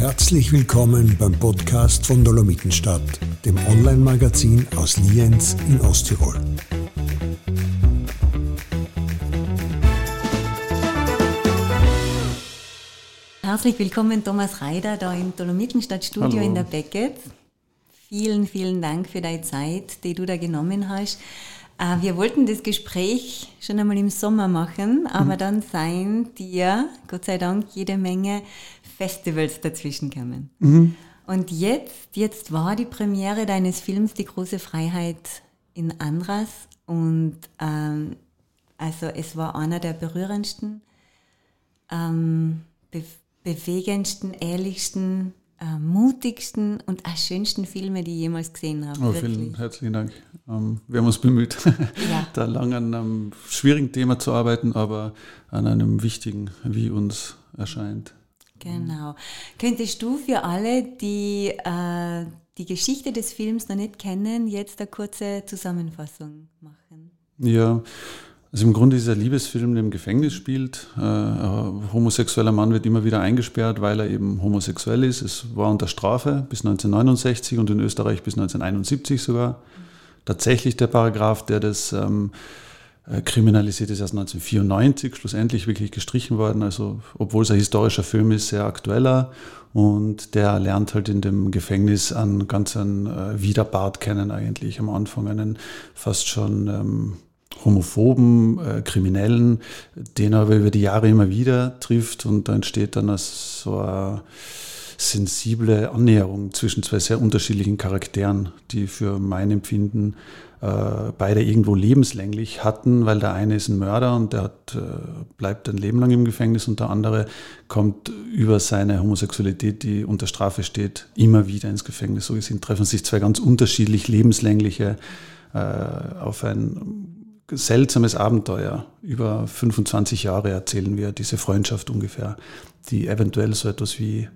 Herzlich willkommen beim Podcast von Dolomitenstadt, dem Online-Magazin aus Lienz in Osttirol. Herzlich willkommen, Thomas Reider, da im Dolomitenstadt Studio Hallo. in der Beckett. Vielen, vielen Dank für deine Zeit, die du da genommen hast. Äh, Wir wollten das Gespräch schon einmal im Sommer machen, aber dann seien dir, Gott sei Dank, jede Menge Festivals dazwischen gekommen. Und jetzt, jetzt war die Premiere deines Films Die große Freiheit in Andras und ähm, also es war einer der berührendsten ähm, be bewegendsten, ehrlichsten, äh, mutigsten und auch schönsten Filme, die ich jemals gesehen habe. Oh, vielen herzlichen Dank. Ähm, wir haben uns bemüht, Ja. da lang an einem schwierigen Thema zu arbeiten, aber an einem wichtigen, wie uns erscheint. Genau. Könntest du für alle, die äh, die Geschichte des Films noch nicht kennen, jetzt eine kurze Zusammenfassung machen? Ja, also im Grunde ist er ein Liebesfilm, der im Gefängnis spielt. Äh, ein homosexueller Mann wird immer wieder eingesperrt, weil er eben homosexuell ist. Es war unter Strafe bis 1969 und in Österreich bis 1971 sogar. Tatsächlich der Paragraph, der das ähm, äh, kriminalisiert ist, erst 1994 schlussendlich wirklich gestrichen worden. Also obwohl es ein historischer Film ist, sehr aktueller. Und der lernt halt in dem Gefängnis einen ganz einen äh, Widerbart kennen eigentlich am Anfang, einen fast schon ähm, homophoben äh, Kriminellen, den er aber über die Jahre immer wieder trifft und da entsteht dann so eine sensible Annäherung zwischen zwei sehr unterschiedlichen Charakteren, die für mein Empfinden äh, beide irgendwo lebenslänglich hatten, weil der eine ist ein Mörder und der hat, äh, bleibt ein Leben lang im Gefängnis und der andere kommt über seine Homosexualität, die unter Strafe steht, immer wieder ins Gefängnis. So gesehen treffen sich zwei ganz unterschiedlich lebenslängliche äh, auf ein seltsames Abenteuer. Über 25 Jahre erzählen wir diese Freundschaft ungefähr, die eventuell so etwas wie,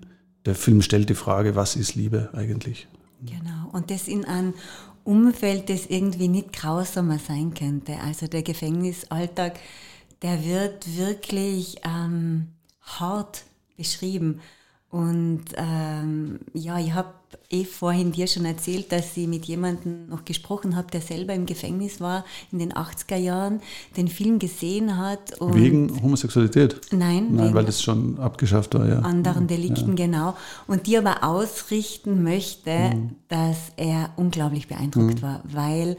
der Film stellt die Frage, was ist Liebe eigentlich? Genau. Und das in einem Umfeld, das irgendwie nicht grausamer sein könnte. Also der Gefängnisalltag, der wird wirklich ähm, hart beschrieben. Und ähm, ja, ich habe eh vorhin dir schon erzählt, dass ich mit jemandem noch gesprochen habe, der selber im Gefängnis war in den 80er Jahren, den Film gesehen hat. Wegen Homosexualität? Nein, Nein, weil das schon abgeschafft war, ja. anderen Delikten, genau. Und die aber ausrichten möchte, Mhm. dass er unglaublich beeindruckt war, weil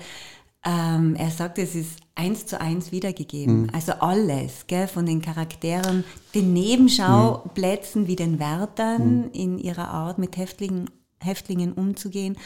ähm, er sagt, es ist eins zu eins wiedergegeben. Mhm. Also alles, gell, von den Charakteren, den Nebenschauplätzen wie den Wärtern in ihrer Art mit Häftlingen, Häftlingen umzugehen.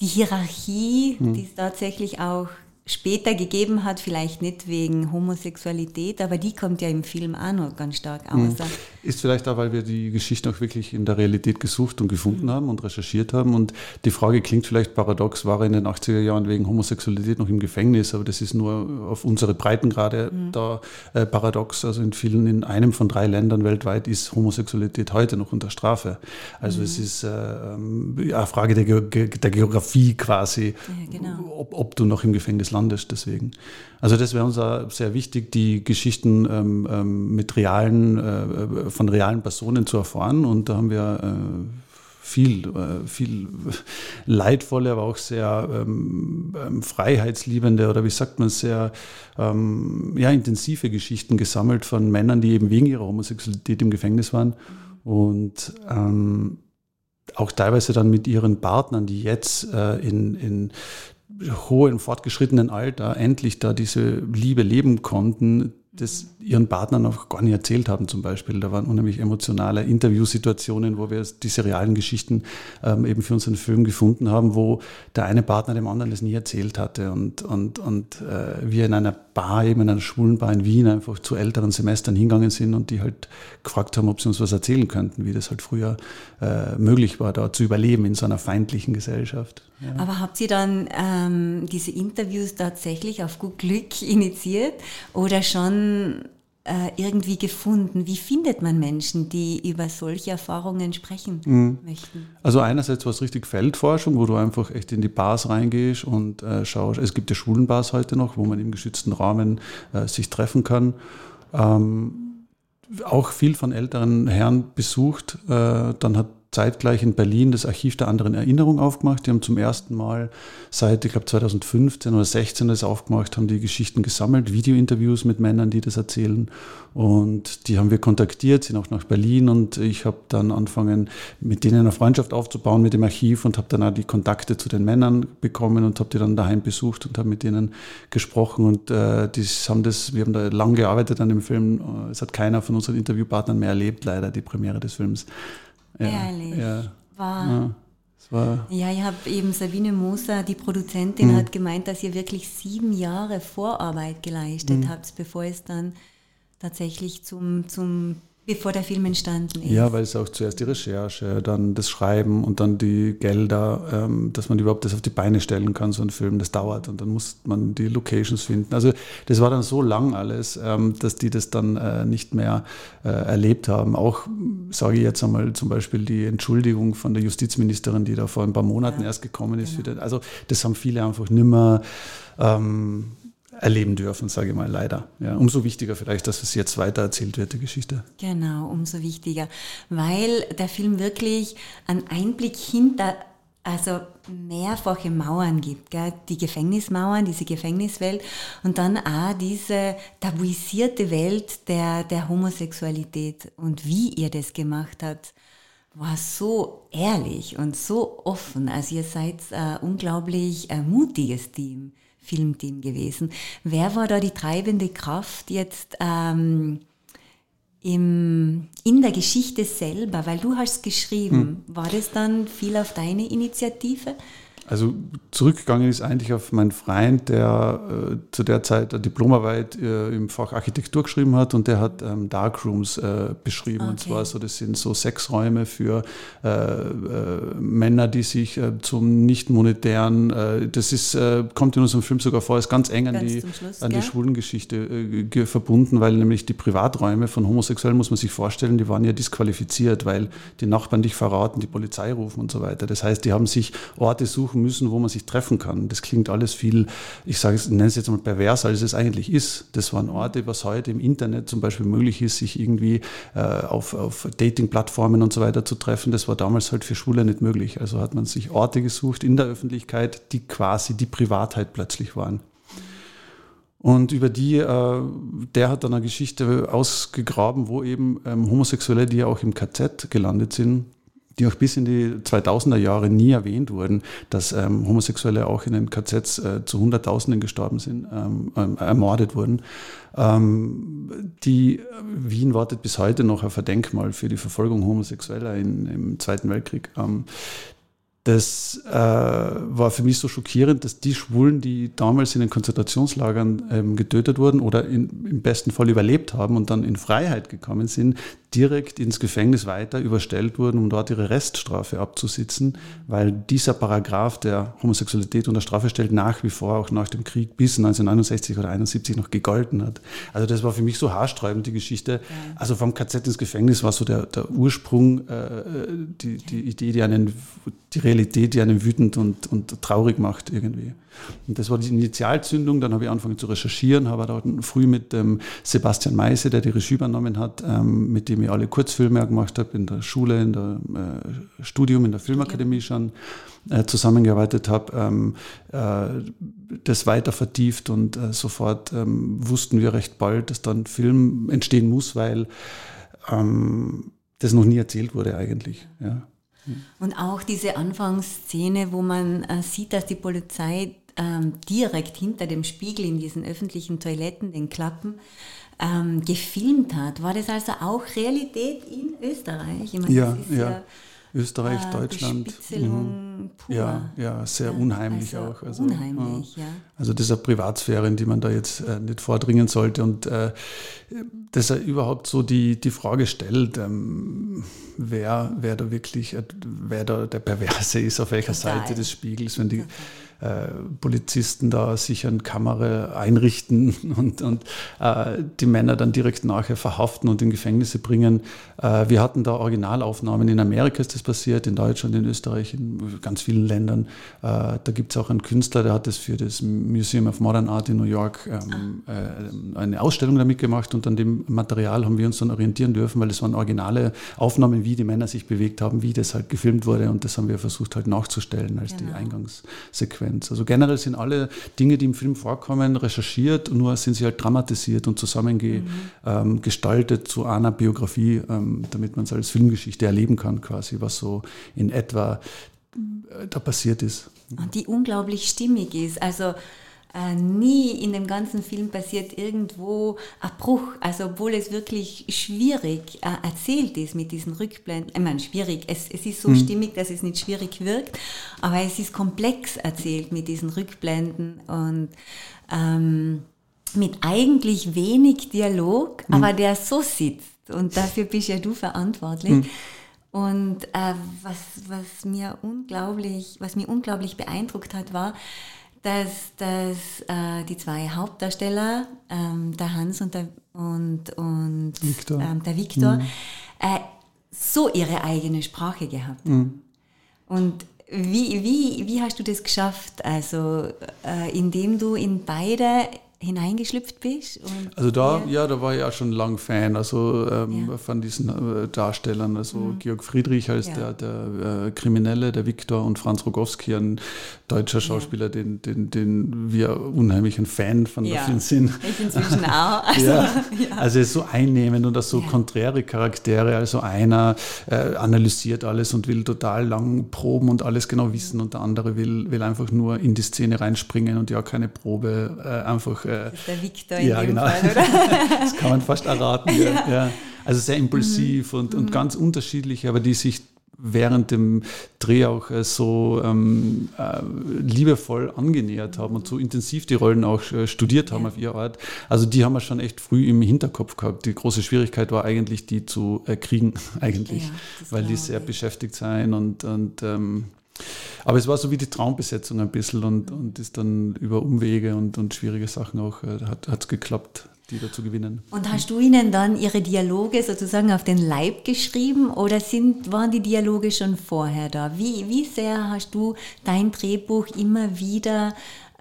Die Hierarchie, die es tatsächlich auch später gegeben hat, vielleicht nicht wegen Homosexualität, aber die kommt ja im Film auch noch ganz stark aus. Ist vielleicht auch, weil wir die Geschichte auch wirklich in der Realität gesucht und gefunden haben und recherchiert haben. Und die Frage klingt vielleicht paradox, war er in den 80er Jahren wegen Homosexualität noch im Gefängnis, aber das ist nur auf unsere Breitengrade da äh, paradox. Also in vielen, in einem von drei Ländern weltweit ist Homosexualität heute noch unter Strafe. Also es ist äh, ähm, eine Frage der, Ge der Geografie quasi, Ja, genau. ob, ob du noch im Gefängnis landest. Deswegen. Also das wäre uns sehr wichtig, die Geschichten ähm, ähm, mit realen, äh, von realen Personen zu erfahren. Und da haben wir äh, viel, äh, viel leidvolle, aber auch sehr ähm, ähm, freiheitsliebende oder wie sagt man, sehr ähm, ja, intensive Geschichten gesammelt von Männern, die eben wegen ihrer Homosexualität im Gefängnis waren. Und ähm, auch teilweise dann mit ihren Partnern, die jetzt äh, in, in hohem, fortgeschrittenen Alter endlich da diese Liebe leben konnten, das ihren Partnern noch gar nicht erzählt haben zum Beispiel. Da waren unheimlich emotionale Interviewsituationen, wo wir diese realen Geschichten ähm, eben für unseren Film gefunden haben, wo der eine Partner dem anderen das nie erzählt hatte und, und, und äh, wir in einer Bar, eben in einer schwulen Bar in Wien einfach zu älteren Semestern hingegangen sind und die halt gefragt haben, ob sie uns was erzählen könnten, wie das halt früher äh, möglich war, da zu überleben in so einer feindlichen Gesellschaft. Ja. Aber habt ihr dann ähm, diese Interviews tatsächlich auf gut Glück initiiert oder schon äh, irgendwie gefunden? Wie findet man Menschen, die über solche Erfahrungen sprechen möchten? Also einerseits war es richtig Feldforschung, wo du einfach echt in die Bars reingehst und äh, schaust. Es gibt ja Schwulenbars heute noch, wo man im geschützten Rahmen äh, sich treffen kann. Ähm, auch viel von älteren Herren besucht. Äh, dann hat zeitgleich in Berlin das Archiv der anderen Erinnerung aufgemacht. Die haben zum ersten Mal seit, ich glaube, 2015 oder 16 das aufgemacht, haben die Geschichten gesammelt, Videointerviews mit Männern, die das erzählen. Und die haben wir kontaktiert, sind auch nach Berlin und ich habe dann angefangen, mit denen eine Freundschaft aufzubauen mit dem Archiv und habe dann auch die Kontakte zu den Männern bekommen und habe die dann daheim besucht und habe mit denen gesprochen und äh, die haben das, wir haben da lang gearbeitet an dem Film. Es hat keiner von unseren Interviewpartnern mehr erlebt, leider die Premiere des Films. Ja, Ehrlich. Ja. War. Ja. War ja, ich habe eben Sabine Moser, die Produzentin, mhm. hat gemeint, dass ihr wirklich sieben Jahre Vorarbeit geleistet mhm. habt, bevor es dann tatsächlich zum, zum Bevor der Film entstanden ist. Ja, weil es auch zuerst die Recherche, dann das Schreiben und dann die Gelder, ähm, dass man überhaupt das auf die Beine stellen kann, so ein Film, das dauert und dann muss man die Locations finden. Also das war dann so lang alles, ähm, dass die das dann äh, nicht mehr äh, erlebt haben. Auch, sage ich jetzt einmal, zum Beispiel die Entschuldigung von der Justizministerin, die da vor ein paar Monaten ja, erst gekommen ist. Genau. Den, also das haben viele einfach nimmer ähm, erleben dürfen, sage ich mal, leider. Ja, umso wichtiger vielleicht, dass es jetzt weiter erzählt wird, die Geschichte. Genau, umso wichtiger, weil der Film wirklich einen Einblick hinter also mehrfache Mauern gibt, gell? die Gefängnismauern, diese Gefängniswelt und dann auch diese tabuisierte Welt der, der Homosexualität und wie ihr das gemacht habt, war so ehrlich und so offen. Also ihr seid ein unglaublich mutiges Team. Filmteam gewesen. Wer war da die treibende Kraft jetzt ähm, im, in der Geschichte selber? Weil du hast geschrieben. Hm. War das dann viel auf deine Initiative? Also zurückgegangen ist eigentlich auf meinen Freund, der äh, zu der Zeit eine Diplomarbeit äh, im Fach Architektur geschrieben hat und der hat ähm, Darkrooms äh, beschrieben. Okay. Und zwar so, das sind so Sexräume für äh, äh, Männer, die sich äh, zum nicht monetären, das ist, kommt in unserem Film sogar vor, ist ganz eng an ganz die, Schluss, an die Schwulengeschichte verbunden, weil nämlich die Privaträume von Homosexuellen, muss man sich vorstellen, die waren ja disqualifiziert, weil die Nachbarn dich verraten, die Polizei rufen und so weiter. Das heißt, die haben sich Orte suchen suchen müssen, wo man sich treffen kann. Das klingt alles viel, ich sage es, nenne es jetzt mal pervers, als es eigentlich ist. Das waren Orte, was heute im Internet zum Beispiel möglich ist, sich irgendwie äh, auf, auf Dating-Plattformen und so weiter zu treffen. Das war damals halt für Schwule nicht möglich. Also hat man sich Orte gesucht in der Öffentlichkeit, die quasi die Privatheit plötzlich waren. Und über die, äh, der hat dann eine Geschichte ausgegraben, wo eben ähm, Homosexuelle, die ja auch im KZ gelandet sind, die auch bis in die 2000er Jahre nie erwähnt wurden, dass ähm, Homosexuelle auch in den KZs äh, zu Hunderttausenden gestorben sind, ähm, äh, ermordet wurden. Ähm, die Wien wartet bis heute noch auf ein Denkmal für die Verfolgung Homosexueller in, im Zweiten Weltkrieg. Das äh, war für mich so schockierend, dass die Schwulen, die damals in den Konzentrationslagern ähm, getötet wurden oder in, im besten Fall überlebt haben und dann in Freiheit gekommen sind, direkt ins Gefängnis weiter überstellt wurden, um dort ihre Reststrafe abzusitzen, weil dieser Paragraph der Homosexualität unter Strafe stellt nach wie vor auch nach dem Krieg bis 1969 oder 71 noch gegolten hat. Also das war für mich so haarsträubend, die Geschichte. Ja. Also vom KZ ins Gefängnis war so der, der Ursprung, äh, die, die Idee, die einen, die Realität, die einen wütend und, und traurig macht irgendwie. Und das war die Initialzündung. Dann habe ich angefangen zu recherchieren, habe da früh mit ähm, Sebastian Meise, der die Regie übernommen hat, ähm, mit dem ich alle Kurzfilme gemacht habe, in der Schule, in der äh, Studium, in der Filmakademie schon äh, zusammengearbeitet habe, ähm, äh, das weiter vertieft und äh, sofort ähm, wussten wir recht bald, dass dann Film entstehen muss, weil ähm, das noch nie erzählt wurde eigentlich. Ja. Und auch diese Anfangsszene, wo man äh, sieht, dass die Polizei ähm, direkt hinter dem Spiegel in diesen öffentlichen Toiletten, den Klappen, ähm, gefilmt hat. War das also auch Realität in Österreich? Meine, ja, ja. ja. Österreich, äh, Deutschland. Mhm. Pur. Ja, ja, sehr ja, unheimlich also auch. Also, unheimlich, ja. Also das ist eine Privatsphäre, in die man da jetzt äh, nicht vordringen sollte. Und äh, dass er überhaupt so die, die Frage stellt, ähm, wer, wer da wirklich, äh, wer da der Perverse ist, auf welcher Total. Seite des Spiegels, wenn die, äh, Polizisten da sich an Kamera einrichten und, und äh, die Männer dann direkt nachher verhaften und in Gefängnisse bringen. Äh, wir hatten da Originalaufnahmen. In Amerika ist das passiert, in Deutschland, in Österreich, in ganz vielen Ländern. Äh, da gibt es auch einen Künstler, der hat das für das Museum of Modern Art in New York ähm, äh, eine Ausstellung damit gemacht und an dem Material haben wir uns dann orientieren dürfen, weil es waren originale Aufnahmen, wie die Männer sich bewegt haben, wie das halt gefilmt wurde und das haben wir versucht halt nachzustellen als genau. die Eingangssequenz. Also generell sind alle Dinge, die im Film vorkommen, recherchiert, nur sind sie halt dramatisiert und zusammengestaltet mhm. ähm, zu einer Biografie, ähm, damit man es als Filmgeschichte erleben kann, quasi, was so in etwa äh, da passiert ist. Und die unglaublich stimmig ist. Also äh, nie in dem ganzen Film passiert irgendwo ein Bruch. Also obwohl es wirklich schwierig äh, erzählt ist mit diesen Rückblenden. Ich meine, schwierig. Es, es ist so mhm. stimmig, dass es nicht schwierig wirkt, aber es ist komplex erzählt mit diesen Rückblenden und ähm, mit eigentlich wenig Dialog, mhm. aber der so sitzt. Und dafür bist ja du verantwortlich. Mhm. Und äh, was, was, mir unglaublich, was mir unglaublich beeindruckt hat, war, dass, dass äh, die zwei Hauptdarsteller, ähm, der Hans und der, und, und Victor, ähm, der Victor mhm. äh, so ihre eigene Sprache gehabt. Mhm. Und wie, wie, wie hast du das geschafft? Also, äh, indem du in beide hineingeschlüpft bist? also da, ja. ja. da war ich auch schon lang Fan, also ähm, ja. von diesen äh, Darstellern, also mhm. Georg Friedrich als ja. der, der äh, Kriminelle, der Viktor und Franz Rogowski, ein deutscher Schauspieler, den, den, den wir unheimlich ein Fan von der Film sind. Ich inzwischen auch. Also, also er ist so einnehmend und auch so konträre Charaktere, also einer äh, analysiert alles und will total lang proben und alles genau wissen und der andere will, will einfach nur in die Szene reinspringen und ja keine Probe, äh, einfach äh, das ist der Victor in ja, dem genau. Fall, oder? das kann man fast erraten. ja. Ja. Also sehr impulsiv mhm. und, und mhm. ganz unterschiedlich, aber die sich während dem Dreh auch äh, so ähm, äh, liebevoll angenähert haben und so intensiv die Rollen auch äh, studiert haben ja. auf ihre Art. Also die haben wir schon echt früh im Hinterkopf gehabt. Die große Schwierigkeit war eigentlich, die zu äh, kriegen, eigentlich, ja, weil die sehr ich. beschäftigt sein und, und ähm, aber es war so wie die Traumbesetzung ein bisschen und, und ist dann über Umwege und, und schwierige Sachen auch, äh, hat es geklappt, die da zu gewinnen. Und hast du ihnen dann ihre Dialoge sozusagen auf den Leib geschrieben oder sind, waren die Dialoge schon vorher da? Wie, wie sehr hast du dein Drehbuch immer wieder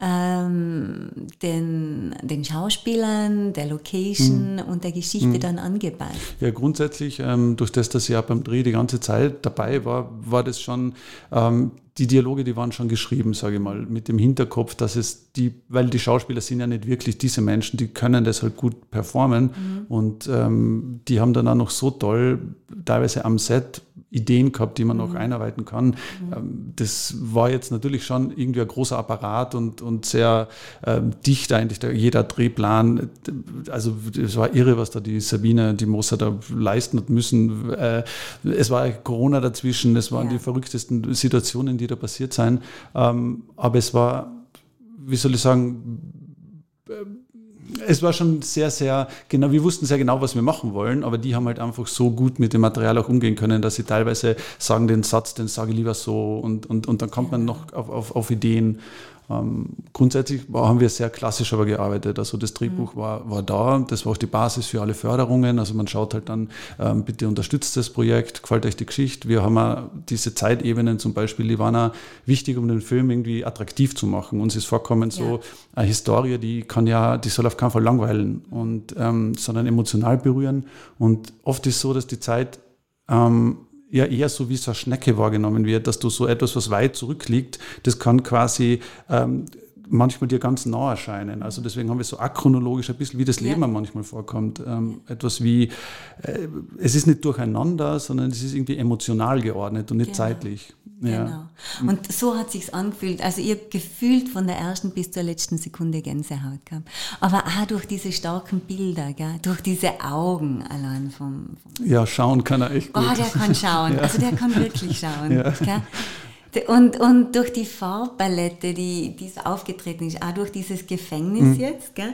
ähm, den, den Schauspielern, der Location mhm. und der Geschichte mhm. dann angepasst? Ja, grundsätzlich, ähm, durch das, dass ich ja beim Dreh die ganze Zeit dabei war, war das schon, ähm, die Dialoge, die waren schon geschrieben, sage ich mal, mit dem Hinterkopf, dass es die, weil die Schauspieler sind ja nicht wirklich diese Menschen, die können das halt gut performen mhm. und ähm, die haben dann auch noch so toll, teilweise am Set, Ideen gehabt, die man noch mhm. einarbeiten kann. Mhm. Ähm, das war jetzt natürlich schon irgendwie ein großer Apparat und, und sehr ähm, dicht eigentlich, der, jeder Drehplan. Also es war irre, was da die Sabine, die Moser da leisten hat müssen. Äh, es war Corona dazwischen, es waren ja. die verrücktesten Situationen, die da passiert sind. Ähm, aber es war, wie soll ich sagen, es war schon sehr, sehr genau, wir wussten sehr genau, was wir machen wollen, aber die haben halt einfach so gut mit dem Material auch umgehen können, dass sie teilweise sagen den Satz, den sage ich lieber so und, und, und dann kommt man noch auf, auf, auf Ideen. Ähm, grundsätzlich haben wir sehr klassisch aber gearbeitet. Also das Drehbuch mhm. war, war da, das war auch die Basis für alle Förderungen. Also man schaut halt dann, ähm, bitte unterstützt das Projekt, gefällt euch die Geschichte. Wir haben auch diese Zeitebenen zum Beispiel, die waren auch wichtig, um den Film irgendwie attraktiv zu machen. Uns ist vorkommen ja. so eine Historie, die kann ja, die soll auf keinen Fall langweilen, und, ähm, sondern emotional berühren. Und oft ist so, dass die Zeit ähm, ja eher so wie so eine Schnecke wahrgenommen wird, dass du so etwas, was weit zurückliegt, das kann quasi ähm, manchmal dir ganz nah erscheinen. Also deswegen haben wir so achronologisch ein bisschen, wie das Leben ja. manchmal vorkommt. Ähm, etwas wie, äh, es ist nicht durcheinander, sondern es ist irgendwie emotional geordnet und nicht genau. zeitlich. Ja. Genau. Und so hat sich's angefühlt. Also ich habe gefühlt von der ersten bis zur letzten Sekunde Gänsehaut gehabt. Aber auch durch diese starken Bilder, gell? durch diese Augen allein vom, vom Ja, schauen kann er echt gut. Oh, der kann schauen. Ja. Also der kann wirklich schauen. Ja. Und, und durch die Farbpalette, die, die so aufgetreten ist, auch durch dieses Gefängnis mhm. jetzt. Gell?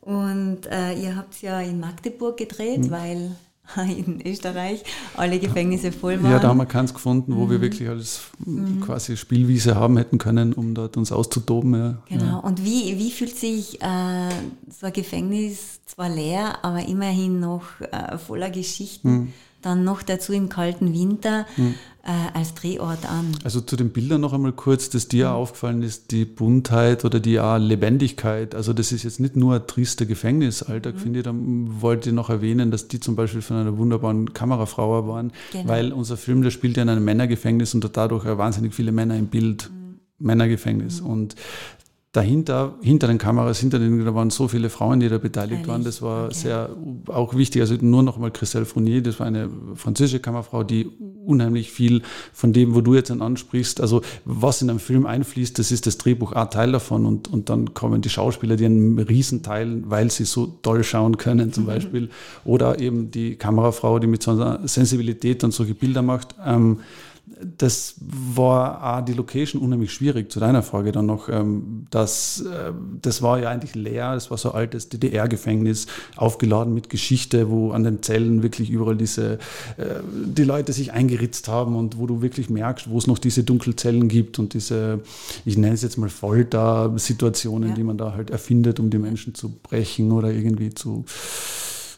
Und äh, ihr habt es ja in Magdeburg gedreht, mhm. weil in Österreich alle Gefängnisse voll waren. Ja, da haben wir keins gefunden, wo mhm. wir wirklich als mhm. quasi Spielwiese haben hätten können, um dort uns auszutoben. Ja. Genau. Ja. Und wie, wie fühlt sich äh, so ein Gefängnis zwar leer, aber immerhin noch äh, voller Geschichten? Mhm dann noch dazu im kalten Winter hm. Äh, als Drehort an. Also zu den Bildern noch einmal kurz, dass dir hm. aufgefallen ist, die Buntheit oder die ja, Lebendigkeit. Also das ist jetzt nicht nur ein trister Gefängnisalltag, hm. finde ich. Da wollte ich noch erwähnen, dass die zum Beispiel von einer wunderbaren Kamerafrau waren, genau. weil unser Film, der spielt ja in einem Männergefängnis und dadurch wahnsinnig viele Männer im Bild. Hm. Männergefängnis. Mhm. Und dahinter, hinter den Kameras, hinter den, da waren so viele Frauen, die da beteiligt Ehrlich? waren. Das war okay. sehr auch wichtig. Also nur noch mal Christelle Fournier, das war eine französische Kammerfrau, die unheimlich viel von dem, wo du jetzt dann ansprichst, also was in einem Film einfließt, das ist das Drehbuch ein Teil davon und, und dann kommen die Schauspieler, die einen Riesenteil, weil sie so toll schauen können zum Beispiel, oder eben die Kamerafrau, die mit so einer Sensibilität dann solche Bilder macht. Ähm, das war auch die Location unheimlich schwierig. Zu deiner Frage dann noch, ähm, dass, äh, das war ja eigentlich leer, das war so ein altes DDR-Gefängnis, aufgeladen mit Geschichte, wo an den Zellen wirklich überall diese, äh, die Leute sich eingeritzt haben und wo du wirklich merkst, wo es noch diese Dunkelzellen gibt und diese, ich nenne es jetzt mal Folter-Situationen, ja. die man da halt erfindet, um die Menschen zu brechen oder irgendwie zu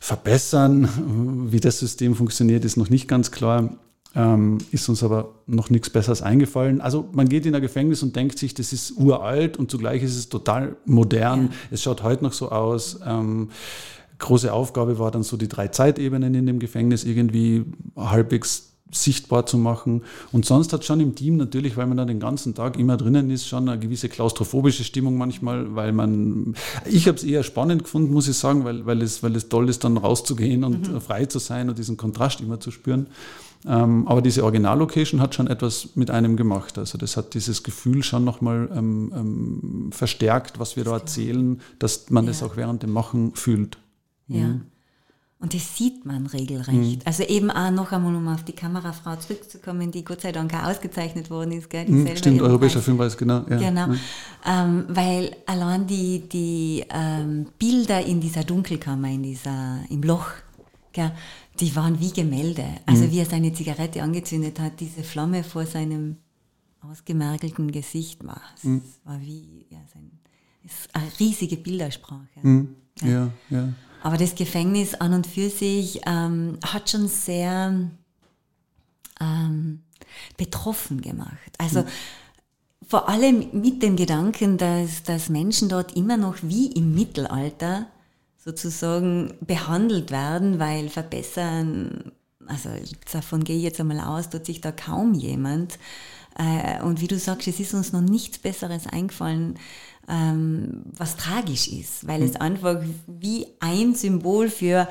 verbessern. Wie das System funktioniert, ist noch nicht ganz klar. Ähm, ist uns aber noch nichts Besseres eingefallen. Also man geht in ein Gefängnis und denkt sich, das ist uralt und zugleich ist es total modern. Ja. Es schaut heute noch so aus. Ähm, große Aufgabe war dann so die drei Zeitebenen in dem Gefängnis irgendwie halbwegs sichtbar zu machen. Und sonst hat schon im Team natürlich, weil man da den ganzen Tag immer drinnen ist, schon eine gewisse klaustrophobische Stimmung manchmal, weil man, ich habe es eher spannend gefunden, muss ich sagen, weil, weil, es, weil es toll ist, dann rauszugehen und mhm. frei zu sein und diesen Kontrast immer zu spüren. Ähm, aber diese Originallocation hat schon etwas mit einem gemacht. Also das hat dieses Gefühl schon nochmal ähm, ähm, verstärkt, was wir da erzählen, dass man ja. das auch während dem Machen fühlt. Ja. Mhm. Und das sieht man regelrecht. Mhm. Also eben auch noch einmal, um auf die Kamerafrau zurückzukommen, die Gott sei Dank auch ausgezeichnet worden ist. Gell? Mhm, stimmt, europäischer Filmpreis, genau. Ja. Genau, mhm. ähm, weil allein die, die ähm, Bilder in dieser Dunkelkammer, in dieser, im Loch, gell, die waren wie Gemälde. Also mhm. wie er seine Zigarette angezündet hat, diese Flamme vor seinem ausgemergelten Gesicht war. Es mhm. war wie ja, sein, eine riesige Bildersprache. Mhm. Ja. ja, ja. Aber das Gefängnis an und für sich ähm, hat schon sehr ähm, betroffen gemacht. Also mhm. vor allem mit dem Gedanken, dass, dass Menschen dort immer noch wie im Mittelalter sozusagen behandelt werden, weil verbessern, also davon gehe ich jetzt einmal aus, tut sich da kaum jemand. Äh, und wie du sagst, es ist uns noch nichts Besseres eingefallen, ähm, was tragisch ist, weil es mhm. einfach wie ein Symbol für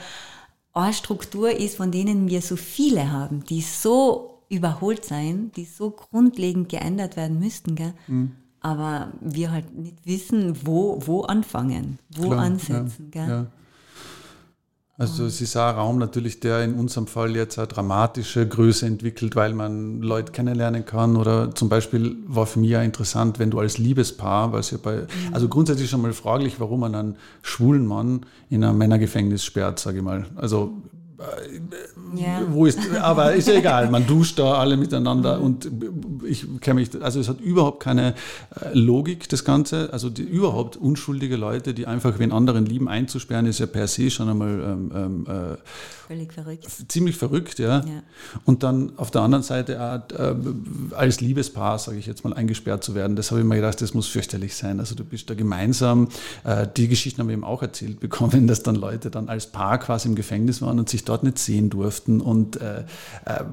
eine Struktur ist, von denen wir so viele haben, die so überholt sein, die so grundlegend geändert werden müssten. Gell? Mhm aber wir halt nicht wissen, wo, wo anfangen, wo Klar, ansetzen. Ja, ja. Also es ist auch ein Raum natürlich, der in unserem Fall jetzt eine dramatische Größe entwickelt, weil man Leute kennenlernen kann. Oder zum Beispiel war für mich ja interessant, wenn du als Liebespaar, weil es ja bei, mhm. also grundsätzlich schon mal fraglich, warum man einen schwulen Mann in ein Männergefängnis sperrt, sage ich mal. Also ja. Wo ist, aber ist ja egal, man duscht da alle miteinander und ich kenne mich, also es hat überhaupt keine äh, Logik, das Ganze. Also die, überhaupt unschuldige Leute, die einfach wen anderen lieben, einzusperren, ist ja per se schon einmal ähm, ähm äh, völlig verrückt. Ziemlich verrückt, ja. ja. Und dann auf der anderen Seite auch, äh, als Liebespaar, sage ich jetzt mal, eingesperrt zu werden, das habe ich mir gedacht, das muss fürchterlich sein. Also du bist da gemeinsam, äh, die Geschichten haben wir eben auch erzählt bekommen, dass dann Leute dann als Paar quasi im Gefängnis waren und sich dort nicht sehen durften und äh, äh,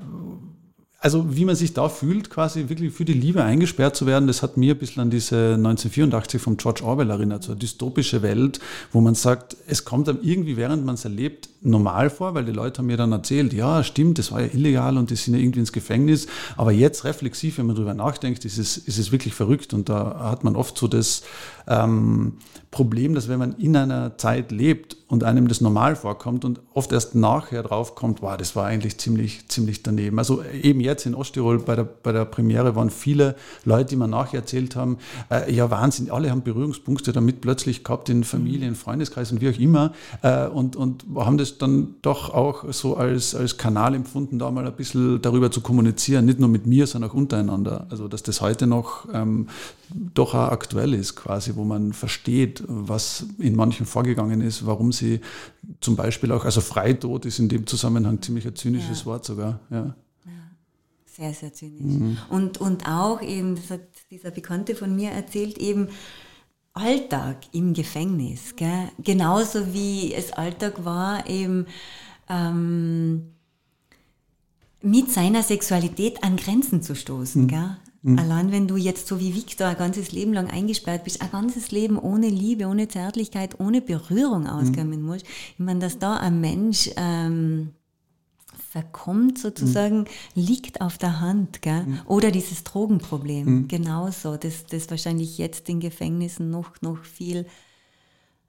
also wie man sich da fühlt, quasi wirklich für die Liebe eingesperrt zu werden, das hat mir ein bisschen an diese 1984 von George Orwell erinnert, so eine dystopische Welt, wo man sagt, es kommt einem irgendwie, während man es erlebt, normal vor, weil die Leute haben mir dann erzählt, ja, stimmt, das war ja illegal und die sind ja irgendwie ins Gefängnis. Aber jetzt reflexiv, wenn man darüber nachdenkt, ist es, ist es wirklich verrückt. Und da hat man oft so das ähm, Problem, dass wenn man in einer Zeit lebt und einem das normal vorkommt und oft erst nachher drauf kommt, wow, das war eigentlich ziemlich, ziemlich daneben. Also eben jetzt in Osttirol bei der, bei der Premiere waren viele Leute, die mir nachher erzählt haben, äh, ja Wahnsinn, alle haben Berührungspunkte damit plötzlich gehabt in Familien, Freundeskreis und wie auch immer äh, und, und haben das das dann doch auch so als, als Kanal empfunden, da mal ein bisschen darüber zu kommunizieren, nicht nur mit mir, sondern auch untereinander. Also dass das heute noch ähm, doch auch aktuell ist, quasi, wo man versteht, was in manchen vorgegangen ist, warum sie zum Beispiel auch, also Freitod ist in dem Zusammenhang ziemlich ein zynisches ja. Wort sogar. Ja. Sehr, sehr zynisch. Mhm. Und, und auch eben, das hat dieser Bekannte von mir erzählt, eben Alltag im Gefängnis. Gell? Genauso wie es Alltag war, eben ähm, mit seiner Sexualität an Grenzen zu stoßen. Mhm. Gell? Mhm. Allein wenn du jetzt so wie Victor ein ganzes Leben lang eingesperrt bist, ein ganzes Leben ohne Liebe, ohne Zärtlichkeit, ohne Berührung auskommen mhm. musst, ich meine, dass da ein Mensch ähm, verkommt sozusagen, mhm. liegt auf der Hand. Gell? Mhm. Oder dieses Drogenproblem, mhm. genauso, das, das wahrscheinlich jetzt in Gefängnissen noch, noch viel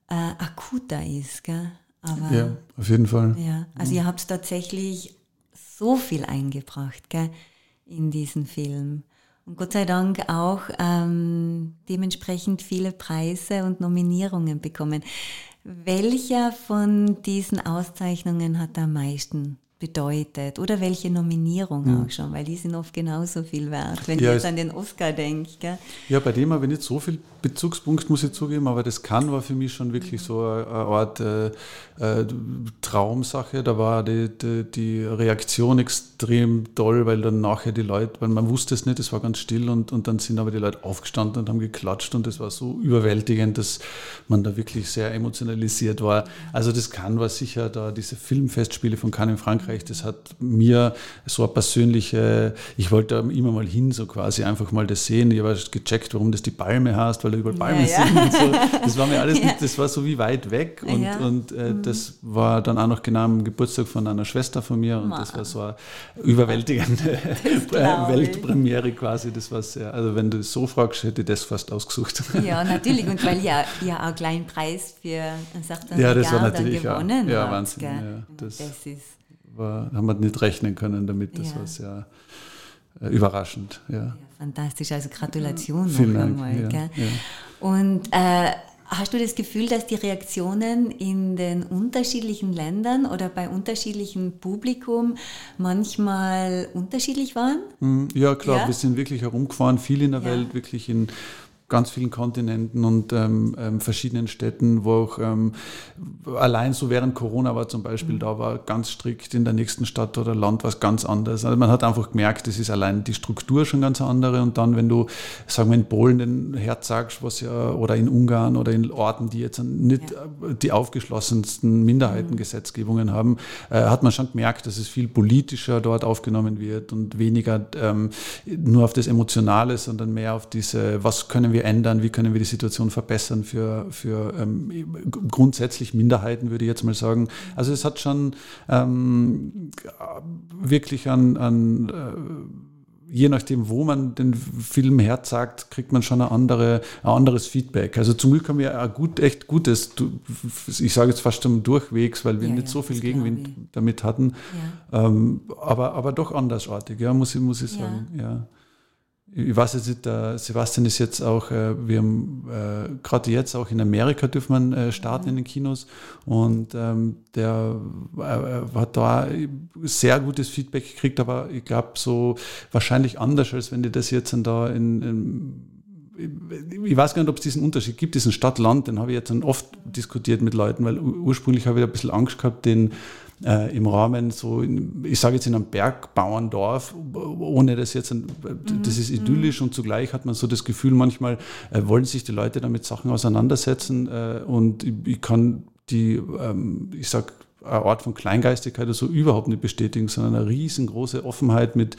äh, akuter ist. Gell? Aber, ja, auf jeden Fall. Ja, also mhm. ihr habt tatsächlich so viel eingebracht gell, in diesen Film. Und Gott sei Dank auch ähm, dementsprechend viele Preise und Nominierungen bekommen. Welcher von diesen Auszeichnungen hat am meisten bedeutet oder welche Nominierung mhm. auch schon, weil die sind oft genauso viel wert, wenn ja, ich jetzt an den Oscar denke. Ja, bei dem habe ich nicht so viel Bezugspunkt, muss ich zugeben, aber das kann war für mich schon wirklich so eine, Art äh, äh, Traumsache. Da war die, die, die, Reaktion extrem toll, weil dann nachher die Leute, weil man wusste es nicht, es war ganz still und, und dann sind aber die Leute aufgestanden und haben geklatscht und das war so überwältigend, dass man da wirklich sehr emotionalisiert war. Also das kann war sicher da diese Filmfestspiele von Cannes in Frankreich Frankreich. Das hat mir so eine persönliche, ich wollte immer mal hin, so quasi einfach mal das sehen. Ich habe gecheckt, warum das die Palme heißt, weil da überall Palmen ja, sind. Ja. Und so. Das war mir alles nicht, das war so wie weit weg. Und, und äh, mhm. das war dann auch noch genau am Geburtstag von einer Schwester von mir. Und das war so eine überwältigende Weltpremiere quasi. Das war sehr, also wenn du so fragst, hätte ich das fast ausgesucht. Ja, natürlich. Und weil ja, ja auch einen kleinen Preis für einen ja, das war natürlich gewonnen ja, ja, Wahnsinn. Ja, das, das ist war, haben wir nicht rechnen können damit. Das ja. war sehr äh, überraschend. Ja. ja. Fantastisch, also Gratulation ja. noch einmal. Und äh, hast du das Gefühl, dass die Reaktionen in den unterschiedlichen Ländern oder bei unterschiedlichem Publikum manchmal unterschiedlich waren? Hm, ja, klar, wir sind wirklich herumgefahren, viel in der Welt, wirklich in ganz vielen Kontinenten und ähm, ähm, verschiedenen Städten, wo auch ähm, allein so während Corona war zum Beispiel, mhm. da war ganz strikt in der nächsten Stadt oder Land was ganz anderes. Also man hat einfach gemerkt, das ist allein die Struktur schon ganz andere und dann, wenn du, sagen wir in Polen den Herz sagst, was ja, oder in Ungarn oder in Orten, die jetzt nicht ja. die aufgeschlossensten Minderheitengesetzgebungen mhm. haben, äh, hat man schon gemerkt, dass es viel politischer dort aufgenommen wird und weniger ähm, nur auf das Emotionale, sondern mehr auf diese, was können wir ändern, wie können wir die Situation verbessern für, für ähm, grundsätzlich Minderheiten, würde ich jetzt mal sagen. Also es hat schon ähm, wirklich an, an äh, je nachdem, wo man den Film herzagt, kriegt man schon eine andere, ein anderes Feedback. Also zum Glück haben wir ein gut, echt gutes, ich sage jetzt fast schon durchwegs, weil wir ja, nicht ja, so viel Gegenwind damit hatten, ja. ähm, aber, aber doch andersartig, ja, muss ich, muss ich sagen. Ja ich weiß jetzt nicht, der Sebastian ist jetzt auch, äh, wir haben äh, gerade jetzt auch in Amerika dürfen wir äh, starten in den Kinos. Und ähm, der äh, hat da sehr gutes Feedback gekriegt, aber ich glaube so wahrscheinlich anders, als wenn die das jetzt da in, in ich weiß gar nicht, ob es diesen Unterschied gibt, diesen Stadt-Land, den habe ich jetzt oft diskutiert mit Leuten, weil ursprünglich habe ich ein bisschen Angst gehabt, den äh, im Rahmen so, in, ich sage jetzt in einem Bergbauerndorf, ohne das jetzt, ein, das ist idyllisch und zugleich hat man so das Gefühl, manchmal äh, wollen sich die Leute damit Sachen auseinandersetzen äh, und ich, ich, kann die, ähm, ich sage, eine Art von Kleingeistigkeit oder so überhaupt nicht bestätigen, sondern eine riesengroße Offenheit mit,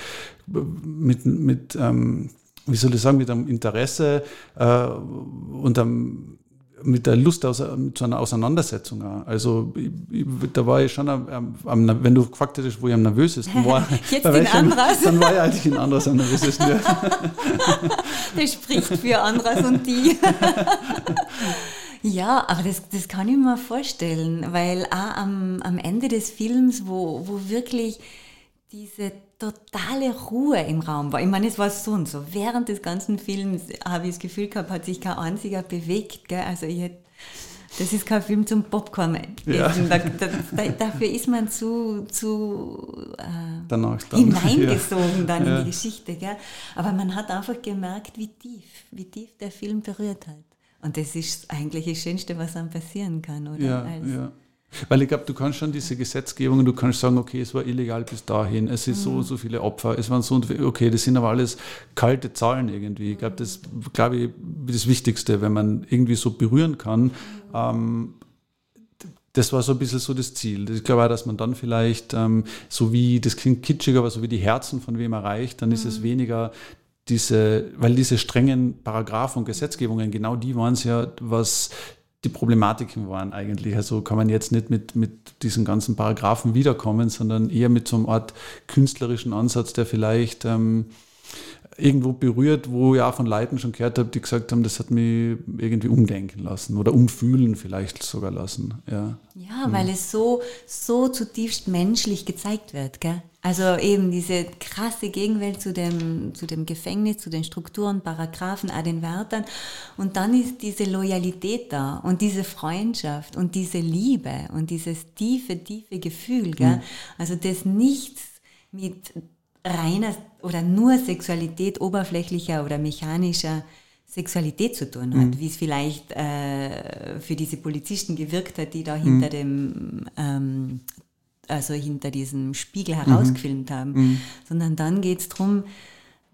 mit, mit ähm, wie soll ich sagen, mit einem Interesse äh, und einem mit der Lust aus, zu einer Auseinandersetzung. Auch. Also ich, ich, da war ich schon, am, am, wenn du gefragt hättest, wo ich am nervösesten war, Jetzt in Andras. dann war ich eigentlich in Andras am nervösesten. Ja. das spricht für Andras und die. Ja, aber das, das kann ich mir vorstellen, weil auch am, am Ende des Films, wo, wo wirklich diese totale Ruhe im Raum war. Ich meine, es war so und so. Während des ganzen Films habe ich das Gefühl gehabt, hat sich kein einziger bewegt. Gell? Also ich hätte Das ist kein Film zum Popcorn ja. da, da, da, Dafür ist man zu, zu äh, dann. hineingesogen ja. dann ja. in die Geschichte. Gell? Aber man hat einfach gemerkt, wie tief, wie tief der Film berührt hat. Und das ist eigentlich das Schönste, was einem passieren kann, oder? Ja, Als, ja. Weil ich glaube, du kannst schon diese Gesetzgebung, du kannst sagen, okay, es war illegal bis dahin, es ist mhm. so und so viele Opfer, es waren so und okay, das sind aber alles kalte Zahlen irgendwie. Ich glaube, das glaube ich das Wichtigste, wenn man irgendwie so berühren kann. Ähm, das war so ein bisschen so das Ziel. Ich glaube auch, dass man dann vielleicht, ähm, so wie, das klingt kitschig, aber so wie die Herzen von wem erreicht, dann ist es mhm. weniger diese, weil diese strengen Paragraphen und Gesetzgebungen, genau die waren es ja, was die Problematiken waren eigentlich. Also kann man jetzt nicht mit, mit diesen ganzen Paragraphen wiederkommen, sondern eher mit so einem Art künstlerischen Ansatz, der vielleicht ähm, irgendwo berührt, wo ich auch von Leuten schon gehört habe, die gesagt haben, das hat mich irgendwie umdenken lassen oder umfühlen vielleicht sogar lassen. Ja, ja weil mhm. es so, so zutiefst menschlich gezeigt wird. Gell? Also eben diese krasse Gegenwelt zu dem, zu dem Gefängnis, zu den Strukturen, Paragraphen, auch den Wörtern. Und dann ist diese Loyalität da und diese Freundschaft und diese Liebe und dieses tiefe, tiefe Gefühl. Gell? Mhm. Also das nichts mit reiner oder nur Sexualität oberflächlicher oder mechanischer Sexualität zu tun hat, mhm. wie es vielleicht äh, für diese Polizisten gewirkt hat, die da hinter mhm. dem ähm, also hinter diesem Spiegel herausgefilmt mhm. haben, mhm. sondern dann geht es darum,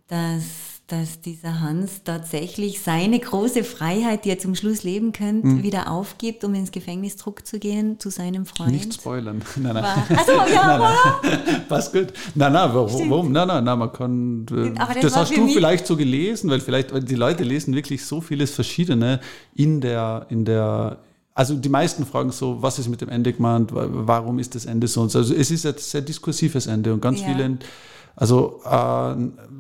dass dass dieser Hans tatsächlich seine große Freiheit, die er zum Schluss leben könnte, mhm. wieder aufgibt, um ins Gefängnis zurückzugehen zu seinem Freund. Nicht spoilern. Nein, nein. Also, ja. Passt gut. Nein, nein, warum? Nein, nein, nein, man kann. Äh, das, das hast du vielleicht so gelesen, weil vielleicht, weil die Leute lesen wirklich so vieles Verschiedene in der, in der, also die meisten fragen so, was ist mit dem Ende gemeint, warum ist das Ende so und so. Also es ist ein sehr diskursives Ende und ganz ja. viele also äh,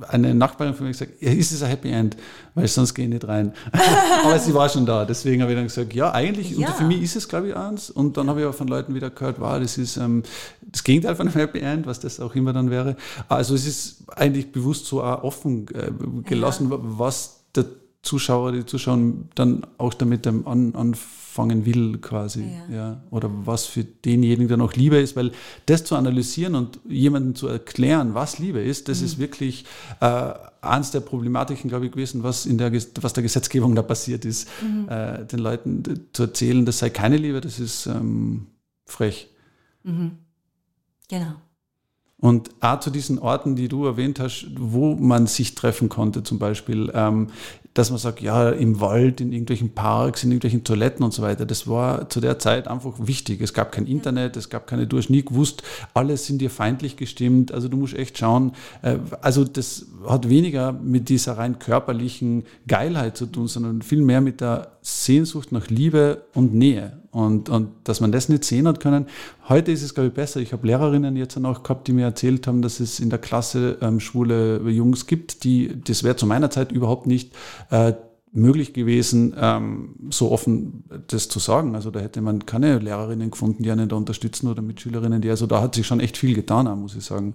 eine Nachbarin von mir gesagt, ja, ist es ein Happy End, weil sonst gehe ich nicht rein. Aber sie war schon da, deswegen habe ich dann gesagt, ja, eigentlich, ja. und für mich ist es, glaube ich, eins. Und dann habe ich auch von Leuten wieder gehört, wow, das ist ähm, das Gegenteil von einem Happy End, was das auch immer dann wäre. Also es ist eigentlich bewusst so auch offen äh, gelassen, ja. was der Zuschauer, die Zuschauer dann auch damit an, anfangen fangen will quasi. Ja. ja. Oder was für denjenigen dann auch Liebe ist, weil das zu analysieren und jemandem zu erklären, was Liebe ist, das mhm. ist wirklich äh, eins der Problematiken, glaube ich, gewesen, was in der, was der Gesetzgebung da passiert ist. Mhm. Äh, den Leuten zu erzählen, das sei keine Liebe, das ist ähm, frech. Mhm. Genau. Und auch zu diesen Orten, die du erwähnt hast, wo man sich treffen konnte, zum Beispiel, ähm, dass man sagt, ja, im Wald, in irgendwelchen Parks, in irgendwelchen Toiletten und so weiter, das war zu der Zeit einfach wichtig. Es gab kein Internet, es gab keine, du hast nie gewusst, alle sind dir feindlich gestimmt, also du musst echt schauen, äh, also das hat weniger mit dieser rein körperlichen Geilheit zu tun, sondern viel mehr mit der Sehnsucht nach Liebe und Nähe. Und, und dass man das nicht sehen hat können. Heute ist es, glaube ich, besser. Ich habe Lehrerinnen jetzt auch gehabt, die mir erzählt haben, dass es in der Klasse ähm, schwule Jungs gibt, die, das wäre zu meiner Zeit überhaupt nicht äh, möglich gewesen, ähm, so offen das zu sagen. Also da hätte man keine Lehrerinnen gefunden, die einen da unterstützen oder Mitschülerinnen, die, also da hat sich schon echt viel getan, muss ich sagen.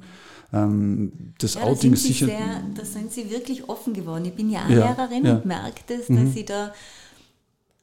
Ähm, das ja, Outing ist sicher. Sehr, da sind sie wirklich offen geworden. Ich bin ja auch ja, Lehrerin ja. und merke das, dass mhm. sie da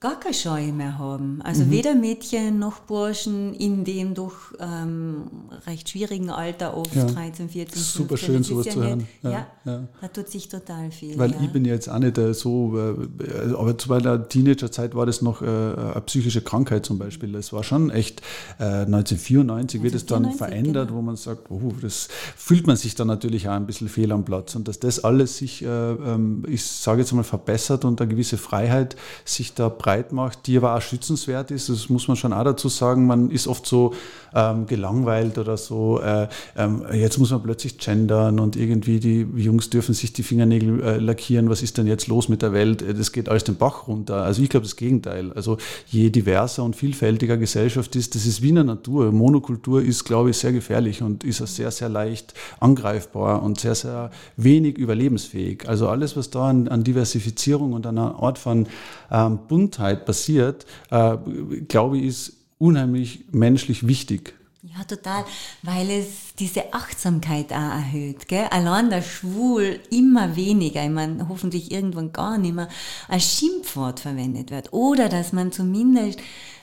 gar keine Scheu mehr haben. Also mhm. weder Mädchen noch Burschen in dem doch ähm, recht schwierigen Alter, oft ja. 13, 14, 15. Super schön, sowas ja zu hören. Ja, ja, ja, da tut sich total viel. Weil ich bin jetzt auch nicht äh, so, äh, aber zu meiner Teenagerzeit war das noch äh, eine psychische Krankheit zum Beispiel. Das war schon echt, 1994 wird es dann verändert, genau. wo man sagt, oh, das fühlt man sich dann natürlich auch ein bisschen fehl am Platz. Und dass das alles sich, ähm, ich sage jetzt mal, verbessert und eine gewisse Freiheit sich da breit breit macht, die aber auch schützenswert ist. Das muss man schon auch dazu sagen. Man ist oft so ähm, gelangweilt oder so. Äh, ähm, jetzt muss man plötzlich gendern und irgendwie die Jungs dürfen sich die Fingernägel äh, lackieren. Was ist denn jetzt los mit der Welt? Äh, das geht alles den Bach runter. Also ich glaube das Gegenteil. Also je diverser und vielfältiger Gesellschaft ist, das ist wie in der Natur. Monokultur ist, glaube ich, sehr gefährlich und ist sehr, sehr leicht angreifbar und sehr, sehr wenig überlebensfähig. Also alles, was da an, an Diversifizierung und an einer Art von ähm, Buntheit passiert, äh, glaube ich, ist unheimlich menschlich wichtig. Ja, total, weil es diese Achtsamkeit auch erhöht. Gell? Allein der Schwul immer weniger, ich meine, hoffentlich irgendwann gar nicht mehr, als Schimpfwort verwendet wird. Oder dass man zumindest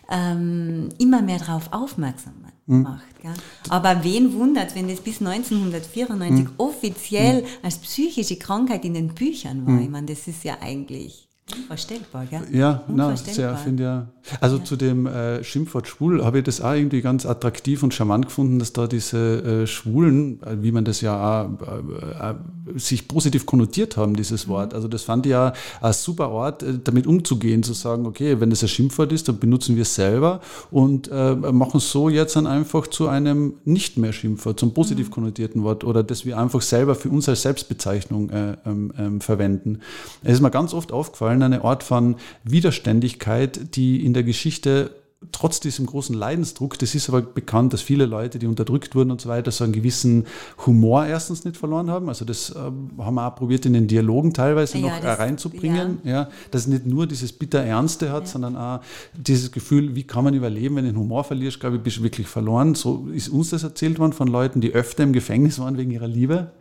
ähm, immer mehr darauf aufmerksam mhm. macht. Gell? Aber wen wundert, wenn das bis 1994 mhm. offiziell mhm. als psychische Krankheit in den Büchern war? Mhm. Ich meine, das ist ja eigentlich Unvorstellbar, gell? Ja, na, sehr, finde ja. Also ja. zu dem äh, Schimpfwort schwul habe ich das auch irgendwie ganz attraktiv und charmant gefunden, dass da diese äh, Schwulen, äh, wie man das ja auch, äh, äh, sich positiv konnotiert haben, dieses mhm. Wort. Also das fand ich ja ein super Ort, äh, damit umzugehen, zu sagen, okay, wenn das ein Schimpfwort ist, dann benutzen wir es selber und machen es so jetzt dann einfach zu einem nicht mehr Schimpfwort, zum positiv mhm. konnotierten Wort oder das wir einfach selber für uns als Selbstbezeichnung ähm, ähm, verwenden. Es ist mir ganz oft aufgefallen, eine Ort von Widerständigkeit, die in der Geschichte trotz diesem großen Leidensdruck, das ist aber bekannt, dass viele Leute, die unterdrückt wurden und so weiter, so einen gewissen Humor erstens nicht verloren haben. Also das äh, haben wir auch probiert in den Dialogen teilweise ja, noch das, reinzubringen. Ja. ja. dass es nicht nur dieses bitter Ernste hat, ja. sondern auch dieses Gefühl, wie kann man überleben, wenn du den Humor verlierst, glaube ich, bist du wirklich verloren. So ist uns das erzählt worden von Leuten, die öfter im Gefängnis waren wegen ihrer Liebe.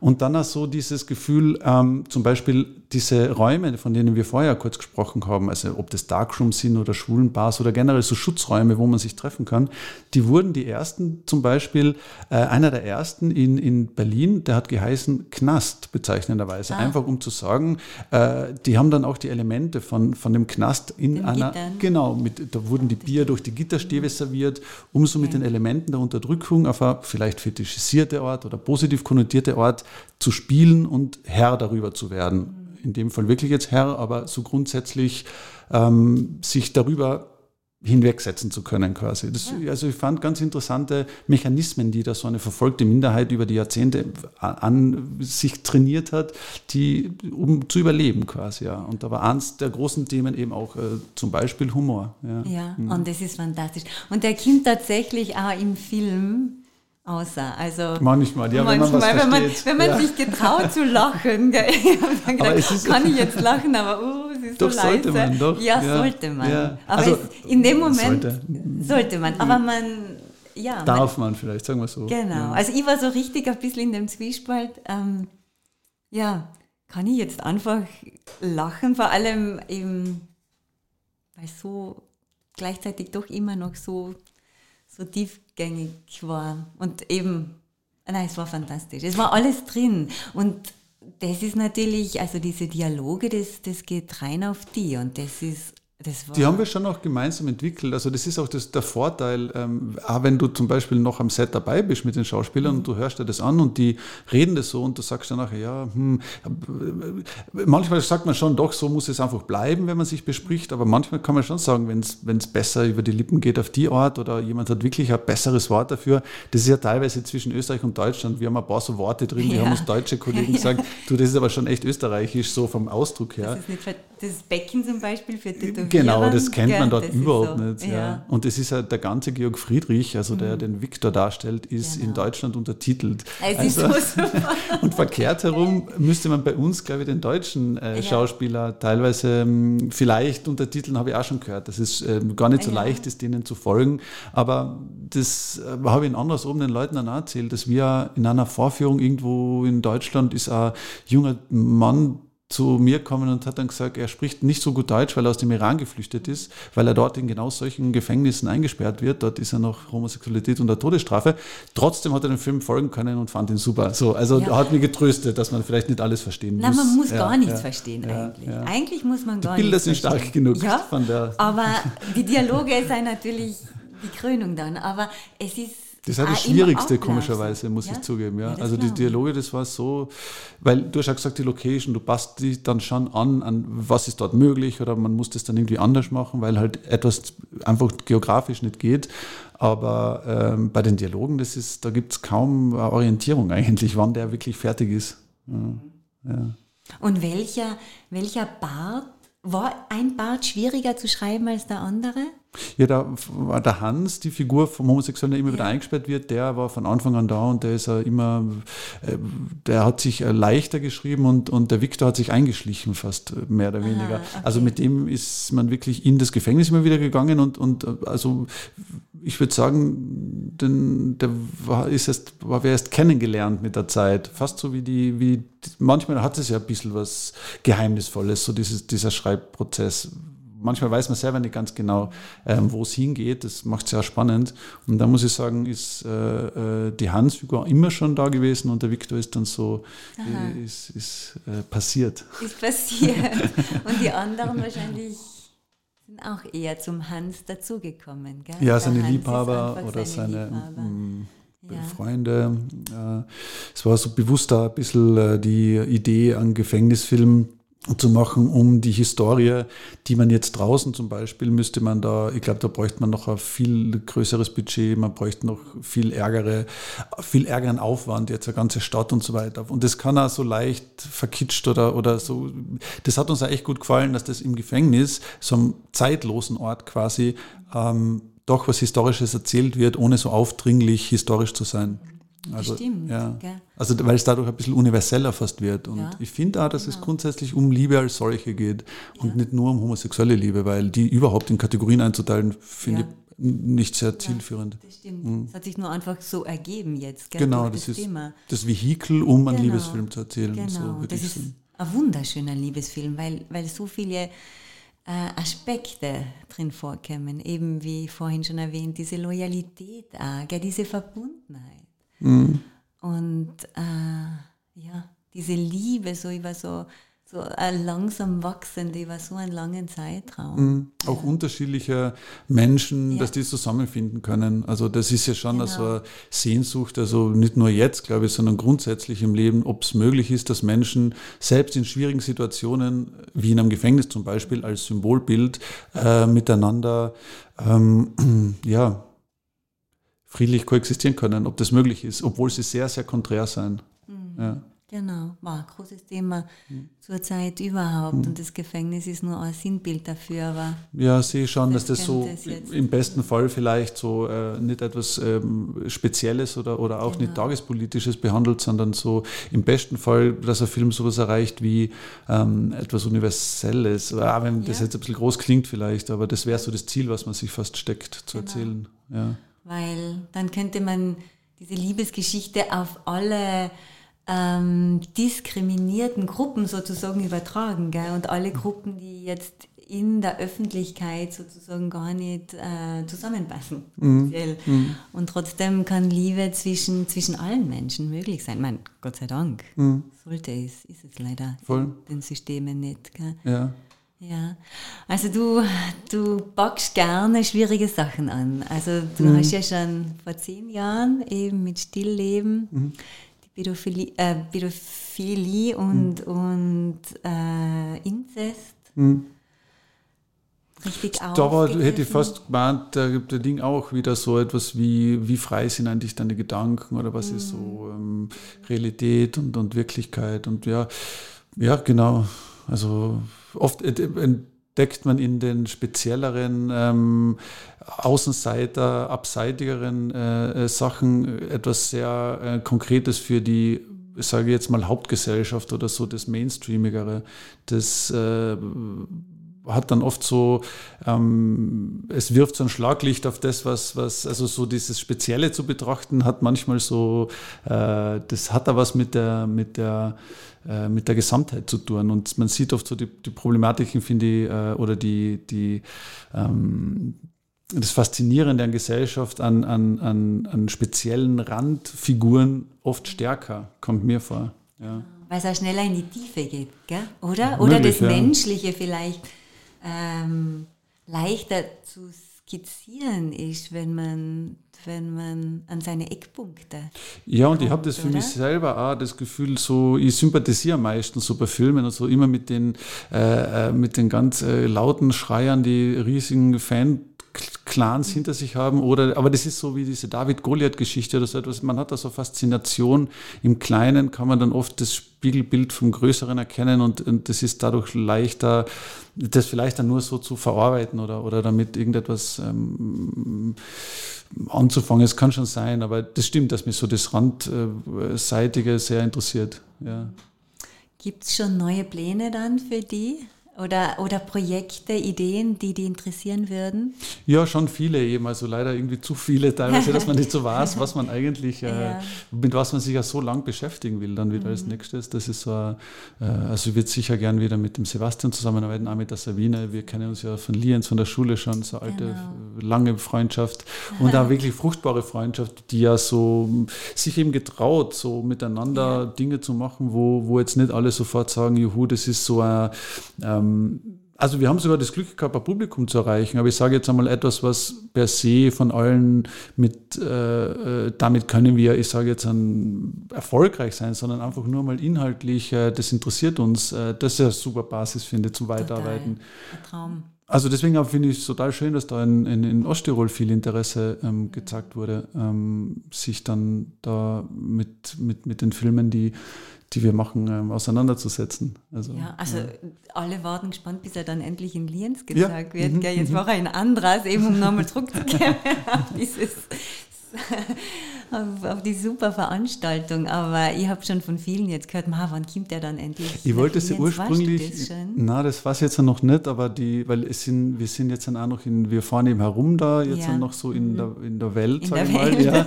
Und dann auch so dieses Gefühl, ähm, zum Beispiel diese Räume, von denen wir vorher kurz gesprochen haben, also ob das Darkrooms sind oder Schwulenbars oder generell so Schutzräume, wo man sich treffen kann, die wurden die ersten, zum Beispiel äh, einer der ersten in, in Berlin, der hat geheißen Knast, bezeichnenderweise. Ah. Einfach um zu sagen, äh, die haben dann auch die Elemente von, von dem Knast in den einer, Gittern. genau, mit, da wurden die Bier durch die Gitterstäbe serviert, um so mit den Elementen der Unterdrückung auf eine vielleicht fetischisierte Art oder positiv konnotierte Art zu spielen und Herr darüber zu werden. In dem Fall wirklich jetzt Herr, aber so grundsätzlich ähm, sich darüber hinwegsetzen zu können quasi. Das, ja. Also ich fand ganz interessante Mechanismen, die da so eine verfolgte Minderheit über die Jahrzehnte an sich trainiert hat, die um zu überleben quasi. Ja. Und da war eins der großen Themen eben auch äh, zum Beispiel Humor. Ja, ja mhm. und das ist fantastisch. Und der kommt tatsächlich auch im Film außer. Also manchmal, ja, manchmal, wenn man, wenn man, wenn man ja. sich getraut zu lachen, gell? ich gedacht, kann ich jetzt lachen, aber uh, es ist doch so leise. sollte man doch. Ja, ja sollte man. Ja. Aber also, es, in dem Moment sollte. sollte. man. Aber man, ja. Darf man, man vielleicht, sagen wir so. Genau. Also ich war so richtig ein bisschen in dem Zwiespalt. Ähm, ja, kann ich jetzt einfach lachen, vor allem eben, weil so gleichzeitig doch immer noch so so tiefgängig war. Und eben, nein, es war fantastisch. Es war alles drin. Und das ist natürlich, also diese Dialoge, das, das geht rein auf die. Und das ist die haben wir schon auch gemeinsam entwickelt. Also das ist auch das, der Vorteil, ähm, auch wenn du zum Beispiel noch am Set dabei bist mit den Schauspielern mhm. und du hörst dir das an und die reden das so und du sagst dann nachher, ja, hm, manchmal sagt man schon, doch, so muss es einfach bleiben, wenn man sich bespricht, aber manchmal kann man schon sagen, wenn es besser über die Lippen geht auf die Art oder jemand hat wirklich ein besseres Wort dafür. Das ist ja teilweise zwischen Österreich und Deutschland. Wir haben ein paar so Worte drin, wir haben uns deutsche Kollegen gesagt, du, das ist aber schon echt österreichisch, so vom Ausdruck her. Das ist nicht das Becken zum Beispiel für Tätowierung. Genau, das kennt man dort überhaupt so. nicht. Ja. Und es ist halt der ganze Georg Friedrich, also der mhm. den Viktor darstellt, ist genau. in Deutschland untertitelt. Es also, ist so und verkehrt herum müsste man bei uns, glaube ich, den deutschen äh. Schauspieler teilweise ähm, vielleicht untertiteln, habe ich auch schon gehört. Das ist äh, gar nicht so leicht, ist denen zu folgen. Aber das äh, habe ich in anderes oben den Leuten dann auch erzählt, dass wir in einer Vorführung irgendwo in Deutschland ist ein junger Mann zu mir kommen und hat dann gesagt, er spricht nicht so gut Deutsch, weil er aus dem Iran geflüchtet ist, weil er dort in genau solchen Gefängnissen eingesperrt wird. Dort ist er noch Homosexualität unter Todesstrafe. Trotzdem hat er den Film folgen können und fand ihn super. So, also ja. hat mich getröstet, dass man vielleicht nicht alles verstehen muss. Nein, man muss ja, gar nichts ja, verstehen eigentlich. Eigentlich muss man gar die Bilder sind stark genug. Ja, aber die Dialoge sind natürlich die Krönung dann. Aber es ist das ist halt das ah, Schwierigste, komischerweise, muss ja? ich zugeben. Ja. ja also die Dialoge, das war so, weil du hast ja gesagt, die Location, du passt dich dann schon an, an was ist dort möglich oder man muss das dann irgendwie anders machen, weil halt etwas einfach geografisch nicht geht. Aber ähm, bei den Dialogen, das ist, da gibt es kaum Orientierung eigentlich, wann der wirklich fertig ist. Ja. Und welcher, welcher Bart, war ein Bart schwieriger zu schreiben als der andere? Ja, da war der Hans, die Figur vom Homosexuellen, der immer wieder eingesperrt wird, der war von Anfang an da und der ist immer, äh, der hat sich äh, leichter geschrieben und, und der Victor hat sich eingeschlichen, fast äh, mehr oder weniger. Aha, okay. Also mit dem ist man wirklich in das Gefängnis immer wieder gegangen und, und also ich würde sagen, denn der war, ist erst, war wir erst kennengelernt mit der Zeit. Fast so wie die, wie, manchmal hat es ja ein bisschen was Geheimnisvolles, so dieses, dieser Schreibprozess. Manchmal weiß man selber nicht ganz genau, ähm, wo es hingeht. Das macht es ja spannend. Und da muss ich sagen, ist äh, äh, die Hans-Figur immer schon da gewesen und der Viktor ist dann so, äh, ist, ist äh, passiert. Ist passiert. und die anderen wahrscheinlich sind auch eher zum Hans dazugekommen. Gell? Ja, seine Liebhaber oder seine. Mm, ja. Freunde. es war so bewusst da ein bisschen äh, die Idee an Gefängnisfilmen zu machen, um die Historie, die man jetzt draußen zum Beispiel, müsste man da, ich glaube, da bräuchte man noch ein viel größeres Budget, man bräuchte noch viel ärgere, viel ärgeren Aufwand, jetzt eine ganze Stadt und so weiter. Und das kann auch so leicht verkitscht oder, oder so. Das hat uns auch echt gut gefallen, dass das im Gefängnis, so einem zeitlosen Ort quasi, ähm, doch was Historisches erzählt wird, ohne so aufdringlich historisch zu sein. Also, Stimmt. Ja. Gell? Also weil es dadurch ein bisschen universeller fast wird. Und ja. ich finde auch, dass genau. es grundsätzlich um Liebe als solche geht und ja. nicht nur um homosexuelle Liebe, weil die überhaupt in Kategorien einzuteilen, finde ich nicht sehr zielführend. das stimmt. Mhm. Es hat sich nur einfach so ergeben jetzt. Gell, genau, das, das, ist Thema. das Vehikel, um genau. einen Liebesfilm zu erzählen. Genau, so das ist sagen. ein wunderschöner Liebesfilm, weil, weil so viele äh, Aspekte drin vorkommen, eben wie vorhin schon erwähnt, diese Loyalität auch, gell, diese Verbundenheit. Mhm. Und äh, ja, diese Liebe so über so, so langsam wachsende über so einen langen Zeitraum. Mhm. Auch ja. unterschiedliche Menschen, ja. dass die zusammenfinden können. Also das ist ja schon genau. so eine Sehnsucht, also nicht nur jetzt, glaube ich, sondern grundsätzlich im Leben, ob es möglich ist, dass Menschen selbst in schwierigen Situationen, wie in einem Gefängnis zum Beispiel, als Symbolbild äh, miteinander ähm, ja, friedlich koexistieren können, ob das möglich ist, obwohl sie sehr, sehr konträr sein. Mhm. Ja. Genau, war ein großes Thema mhm. zur Zeit überhaupt mhm. und das Gefängnis ist nur ein Sinnbild dafür. Aber ja, sehe schon, dass das so im besten Fall vielleicht so äh, nicht etwas ähm, Spezielles oder, oder auch genau. nicht Tagespolitisches behandelt, sondern so im besten Fall, dass ein Film sowas erreicht wie ähm, etwas Universelles. Ah, wenn ja. das jetzt ein bisschen groß klingt vielleicht, aber das wäre so das Ziel, was man sich fast steckt zu genau. erzählen. Ja weil dann könnte man diese Liebesgeschichte auf alle ähm, diskriminierten Gruppen sozusagen übertragen. Gell? Und alle Gruppen, die jetzt in der Öffentlichkeit sozusagen gar nicht äh, zusammenpassen. Mhm. Mhm. Und trotzdem kann Liebe zwischen, zwischen allen Menschen möglich sein. Ich meine, Gott sei Dank. Mhm. Sollte es, ist es leider Voll. in den Systemen nicht. Gell? Ja. Ja, also du, du packst gerne schwierige Sachen an. Also du mhm. hast ja schon vor zehn Jahren eben mit Stillleben mhm. die Pädophilie, äh, Pädophilie und, mhm. und äh, Inzest mhm. richtig Da war, hätte ich fast gemeint, da gibt der Ding auch wieder so etwas wie, wie frei sind eigentlich deine Gedanken oder was ist so mhm. ähm, Realität und, und Wirklichkeit und ja, ja, genau. Also oft entdeckt man in den spezielleren ähm, Außenseiter, abseitigeren äh, äh, Sachen etwas sehr äh, Konkretes für die ich jetzt mal Hauptgesellschaft oder so, das Mainstreamigere, das äh, hat dann oft so, ähm, es wirft so ein Schlaglicht auf das, was, was, also so dieses Spezielle zu betrachten, hat manchmal so, äh, das hat da was mit der, mit der, äh, mit der Gesamtheit zu tun. Und man sieht oft so die, die Problematiken, finde ich, äh, oder die, die, ähm, das Faszinierende an Gesellschaft, an, an, an, an speziellen Randfiguren oft stärker, kommt mir vor. Ja. Weil es auch schneller in die Tiefe geht, gell? oder? Oder Möglich, das ja. Menschliche vielleicht ähm, leichter zu skizzieren ist, wenn man, wenn man an seine Eckpunkte. Ja, und kommt, ich habe das für oder? mich selber auch das Gefühl, so ich sympathisiere meistens so bei Filmen und so immer mit den, äh, äh mit den ganz äh, lauten Schreiern, die riesigen Fan Clans hinter sich haben oder aber das ist so wie diese David Goliath Geschichte oder so etwas. Man hat da so Faszination. Im Kleinen kann man dann oft das Spiegelbild vom Größeren erkennen und, und das ist dadurch leichter das vielleicht dann nur so zu verarbeiten oder oder damit irgendetwas ähm, anzufangen. Es kann schon sein aber das stimmt dass mich so das Randseitige sehr interessiert ja. Gibt es schon neue Pläne dann für die Oder, oder Projekte, Ideen, die die interessieren würden? Ja, schon viele eben. Also leider irgendwie zu viele teilweise, dass man nicht so weiß, was man eigentlich, äh, ja. mit was man sich ja so lang beschäftigen will, dann wieder mhm. als nächstes. Das ist so, äh, also ich würde sicher gern wieder mit dem Sebastian zusammenarbeiten, auch mit der Sabine. Wir kennen uns ja von Lienz, von der Schule schon, so alte, genau. lange Freundschaft und auch wirklich fruchtbare Freundschaft, die ja so sich eben getraut, so miteinander ja. Dinge zu machen, wo, wo jetzt nicht alle sofort sagen, juhu, das ist so ein, ähm, also wir haben sogar das Glück gehabt, ein Publikum zu erreichen, aber ich sage jetzt einmal etwas, was per se von allen mit, äh, äh damit können wir, ich sage jetzt an, erfolgreich sein, sondern einfach nur mal inhaltlich, äh, das interessiert uns, äh, das ist ja eine super Basis, finde ich, zum Weiterarbeiten. Total. Traum. Also deswegen finde ich es total schön, dass da in, in, in Osttirol viel Interesse ähm, gezeigt wurde, ähm, sich dann da mit, mit, mit den Filmen, die die wir machen, ähm, auseinanderzusetzen. Also, ja, also ja. alle warten gespannt, bis er dann endlich in Lienz gezeigt ja. wird. Mhm. Jetzt mhm. war er in Andras, eben um nochmal zurückzukehren auf dieses auf, auf, die super Veranstaltung. Aber ich habe schon von vielen jetzt gehört, Ma, wann kommt der dann endlich? Ich wollte es ja ursprünglich. Das na, das war es jetzt noch nicht, aber die, weil es sind, wir sind jetzt auch noch in, wir fahren eben herum da, jetzt ja. noch so in, mhm. der, in der Welt, in sag ich mal. Ja.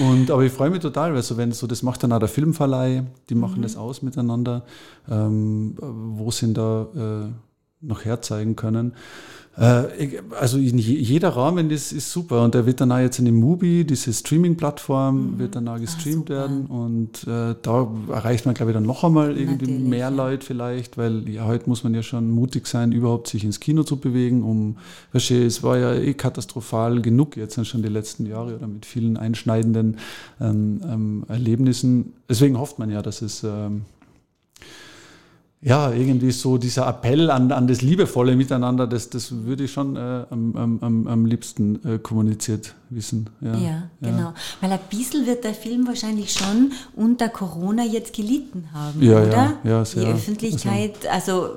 Und, aber ich freue mich total, weil so, wenn so, das macht dann auch der Filmverleih, die machen mhm. das aus miteinander, ähm, wo sind da äh, noch herzeigen können. Äh, also jeder Rahmen ist, ist super und der wird dann auch jetzt in dem Mubi, diese Streaming-Plattform, mhm. wird dann auch gestreamt Ach, werden und äh, da erreicht man, glaube ich, dann noch einmal irgendwie Natürlich, mehr ja. Leute vielleicht, weil ja, heute muss man ja schon mutig sein, überhaupt sich ins Kino zu bewegen, um, weißt du, es war ja eh katastrophal genug jetzt schon die letzten Jahre oder mit vielen einschneidenden ähm, ähm, Erlebnissen. Deswegen hofft man ja, dass es ähm, ja, irgendwie so dieser Appell an, an das liebevolle Miteinander, das, das würde ich schon äh, am, am, am liebsten äh, kommuniziert wissen. Ja, ja, genau. Weil ein bisschen wird der Film wahrscheinlich schon unter Corona jetzt gelitten haben, ja, oder? Ja, ja, sehr. Die Öffentlichkeit, also, also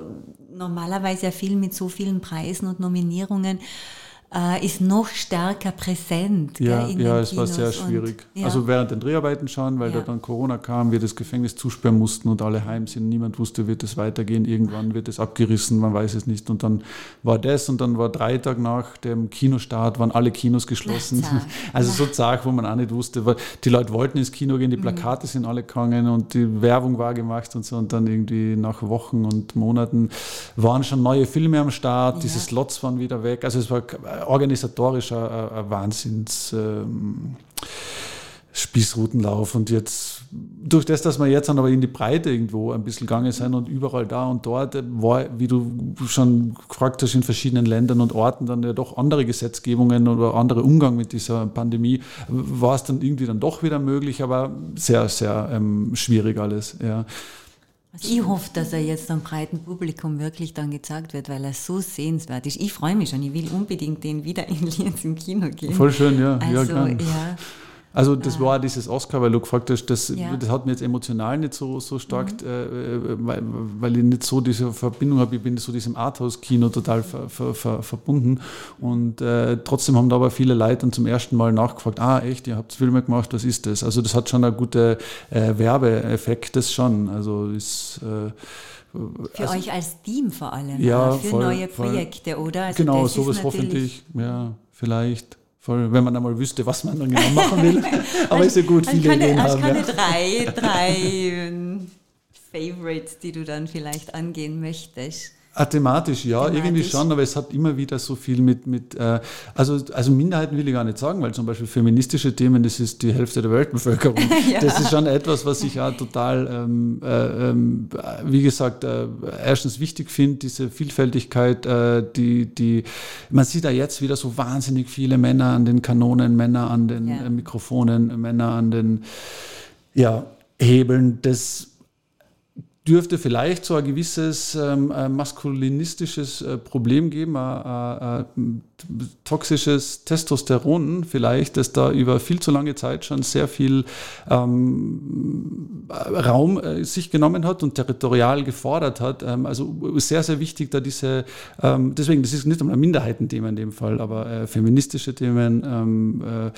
normalerweise ein Film mit so vielen Preisen und Nominierungen äh, ist noch stärker präsent. Ja, gell, ja es war sehr schwierig. Und, ja. Also während den Dreharbeiten schon, weil ja. da dann Corona kam, wir das Gefängnis zusperren mussten und alle heim sind. Niemand wusste, wird es weitergehen. Irgendwann wird es abgerissen, man weiß es nicht. Und dann war das und dann war drei Tage nach dem Kinostart, waren alle Kinos geschlossen. Na, also so zart, wo man auch nicht wusste. Weil die Leute wollten ins Kino gehen, die mhm. Plakate mhm. sind alle gegangen und die Werbung war gemacht und so. Und dann irgendwie nach Wochen und Monaten waren schon neue Filme am Start, diese Slots waren wieder weg. Also es war organisatorischer äh, Wahnsinns. Ähm, Spießrutenlauf und jetzt durch das, dass wir jetzt dann aber in die Breite irgendwo ein bisschen gegangen sind und überall da und dort war, wie du schon gefragt hast, in verschiedenen Ländern und Orten dann ja doch andere Gesetzgebungen oder andere Umgang mit dieser Pandemie, war es dann irgendwie dann doch wieder möglich, aber sehr, sehr ähm, schwierig alles, ja. Also ich hoffe, dass er jetzt einem breiten Publikum wirklich dann gezeigt wird, weil er so sehenswert ist. Ich freue mich schon, ich will unbedingt den wieder in Lienz im Kino gehen. Voll schön, ja. Also, ja, ja also das ah. war dieses Oscar, weil du gefragt hast, das, ja. das hat mir jetzt emotional nicht so, so stark, mhm. äh, weil, weil ich nicht so diese Verbindung habe, ich bin so diesem Arthouse-Kino total ver, ver, ver, verbunden und äh, trotzdem haben da aber viele Leute dann zum ersten Mal nachgefragt, ah echt, ihr habt Filme gemacht, was ist das? Also das hat schon einen guten äh, Werbeeffekt, das schon, also ist... Äh, für also, euch als Team vor allem, ja, für voll, neue Projekte, voll, oder? Also genau, sowas hoffentlich, ja, vielleicht. Voll, wenn man einmal wüsste, was man dann genau machen will. Aber ist ja gut, viele keine, Ideen haben. Keine ja. drei, drei ähm, Favorites, die du dann vielleicht angehen möchtest. Ah, thematisch, ja, thematisch. irgendwie schon, aber es hat immer wieder so viel mit, mit äh, also, also Minderheiten will ich gar nicht sagen, weil zum Beispiel feministische Themen, das ist die Hälfte der Weltbevölkerung. ja. Das ist schon etwas, was ich ja total, ähm, äh, ähm, wie gesagt, äh, erstens wichtig finde, diese Vielfältigkeit, äh, die, die, man sieht da jetzt wieder so wahnsinnig viele Männer an den Kanonen, Männer an den ja. Äh, Mikrofonen, Männer an den, ja, Hebeln, das dürfte vielleicht so ein gewisses ähm, maskulinistisches äh, Problem geben, ein, ein, toxisches Testosteron vielleicht, das da über viel zu lange Zeit schon sehr viel ähm, Raum äh, sich genommen hat und territorial gefordert hat. Ähm, also sehr, sehr wichtig, da diese, ähm, deswegen, das ist nicht einmal ein Minderheitenthema in dem Fall, aber äh, feministische Themen, ähm, äh,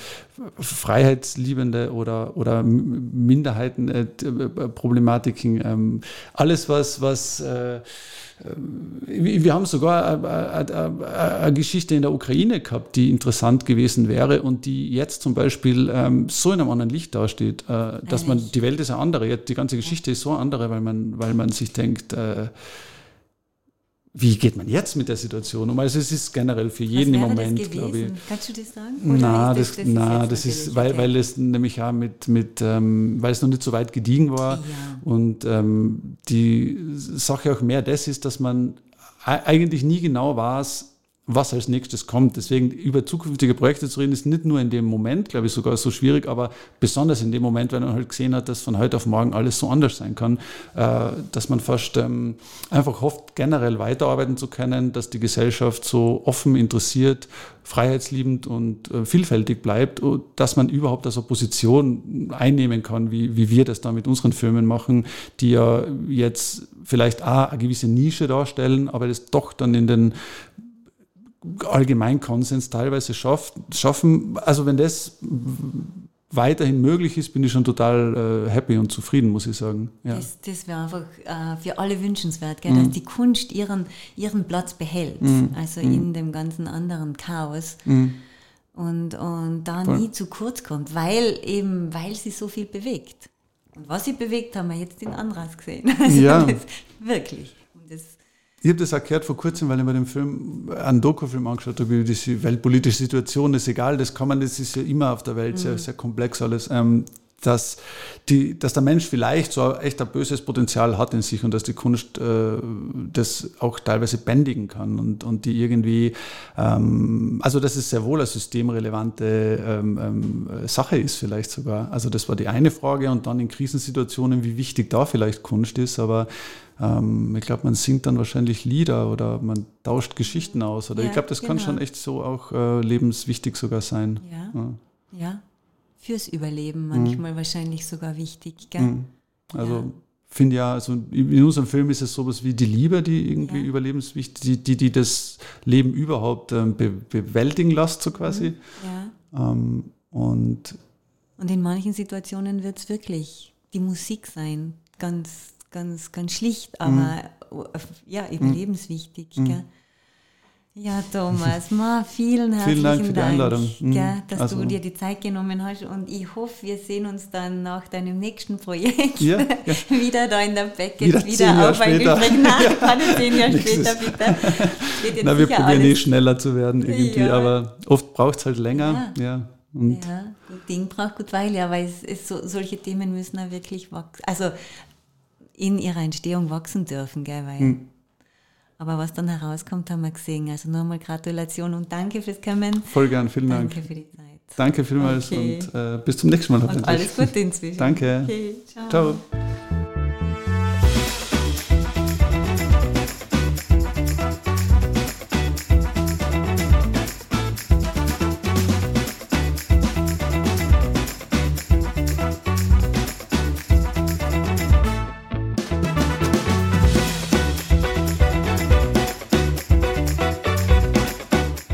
freiheitsliebende oder, oder Minderheitenproblematiken, äh, ähm, alles was, was äh, wir haben sogar eine, Geschichte in der Ukraine gehabt, die interessant gewesen wäre und die jetzt zum Beispiel ähm, so in einem anderen Licht dasteht, äh, dass man, die Welt ist eine andere, die ganze Geschichte ist so eine andere, weil man, weil man sich denkt, äh, wie geht man jetzt mit der Situation um? Also es ist generell für jeden im Moment, glaube ich. Kannst du das sagen? Oder na, das, das, na, ist, das ist, weil, weil es nämlich auch mit, mit ähm, weil es noch nicht so weit gediegen war ja. und ähm, die Sache auch mehr das ist, dass man eigentlich nie genau weiß, was als nächstes kommt. Deswegen über zukünftige Projekte zu reden, ist nicht nur in dem Moment, glaube ich, sogar so schwierig, aber besonders in dem Moment, wenn man halt gesehen hat, dass von heute auf morgen alles so anders sein kann, äh, dass man fast ähm, einfach hofft, generell weiterarbeiten zu können, dass die Gesellschaft so offen, interessiert, freiheitsliebend und äh, vielfältig bleibt, dass man überhaupt als Opposition einnehmen kann, wie, wie wir das da mit unseren Filmen machen, die ja jetzt vielleicht auch eine gewisse Nische darstellen, aber das doch dann in den Allgemeinkonsens teilweise schafft, schaffen. Also wenn das weiterhin möglich ist, bin ich schon total äh, happy und zufrieden, muss ich sagen. Ja. Das, das wäre einfach äh, für alle wünschenswert, gell, mhm. dass die Kunst ihren, ihren Platz behält, mhm. also mhm. in dem ganzen anderen Chaos. Mhm. Und, und da Voll. nie zu kurz kommt, weil eben, weil sie so viel bewegt. Und was sie bewegt, haben wir jetzt in Andras gesehen. Also ja. wirklich. Ich habe das gehört vor kurzem, weil ich mir den Film, einen Dokufilm angeschaut habe, über die weltpolitische Situation, das ist egal, das kann man, das ist ja immer auf der Welt mhm. sehr, sehr komplex alles. Ähm, dass, die, dass der Mensch vielleicht so echt ein böses Potenzial hat in sich und dass die Kunst äh, das auch teilweise bändigen kann und, und die irgendwie, ähm, also dass es sehr wohl eine systemrelevante ähm, ähm, Sache ist vielleicht sogar. Also das war die eine Frage und dann in Krisensituationen, wie wichtig da vielleicht Kunst ist, aber ähm, ich glaube, man singt dann wahrscheinlich Lieder oder man tauscht Geschichten aus oder ja, ich glaube, das genau. kann schon echt so auch äh, lebenswichtig sogar sein. ja. ja. ja fürs Überleben manchmal mhm. wahrscheinlich sogar wichtig. Gell? Mhm. Also ja. finde ja, also in unserem Film ist es sowas wie die Liebe, die irgendwie ja. überlebenswichtig, die, die, die das Leben überhaupt ähm, be bewältigen lässt, so quasi. Mhm. Ja. Ähm, und, und in manchen Situationen wird es wirklich die Musik sein, ganz, ganz, ganz schlicht, aber mhm. ja, überlebenswichtig. Gell? Ja, Thomas, ma, vielen herzlichen vielen Dank. für die Einladung. Mhm. Gell, dass also. du dir die Zeit genommen hast und ich hoffe, wir sehen uns dann nach deinem nächsten Projekt ja, ja. wieder da in der Beckett, wieder, wieder auf ein Gespräch. Nein, ja. zehn Jahre später bitte. Na, wir probieren eh schneller zu werden irgendwie, ja. aber oft braucht es halt länger. Ja. Und ja, gut Ding braucht gut Weile, aber es ist so, solche Themen müssen auch wirklich wachsen, also in ihrer Entstehung wachsen dürfen, gell, weil hm aber was dann herauskommt, haben wir gesehen. Also nochmal Gratulation und danke fürs Kommen. Voll gern, vielen Dank. Danke für die Zeit. Danke vielmals okay. und äh, bis zum nächsten Mal. Und alles Gute inzwischen. Danke. Okay, ciao. ciao.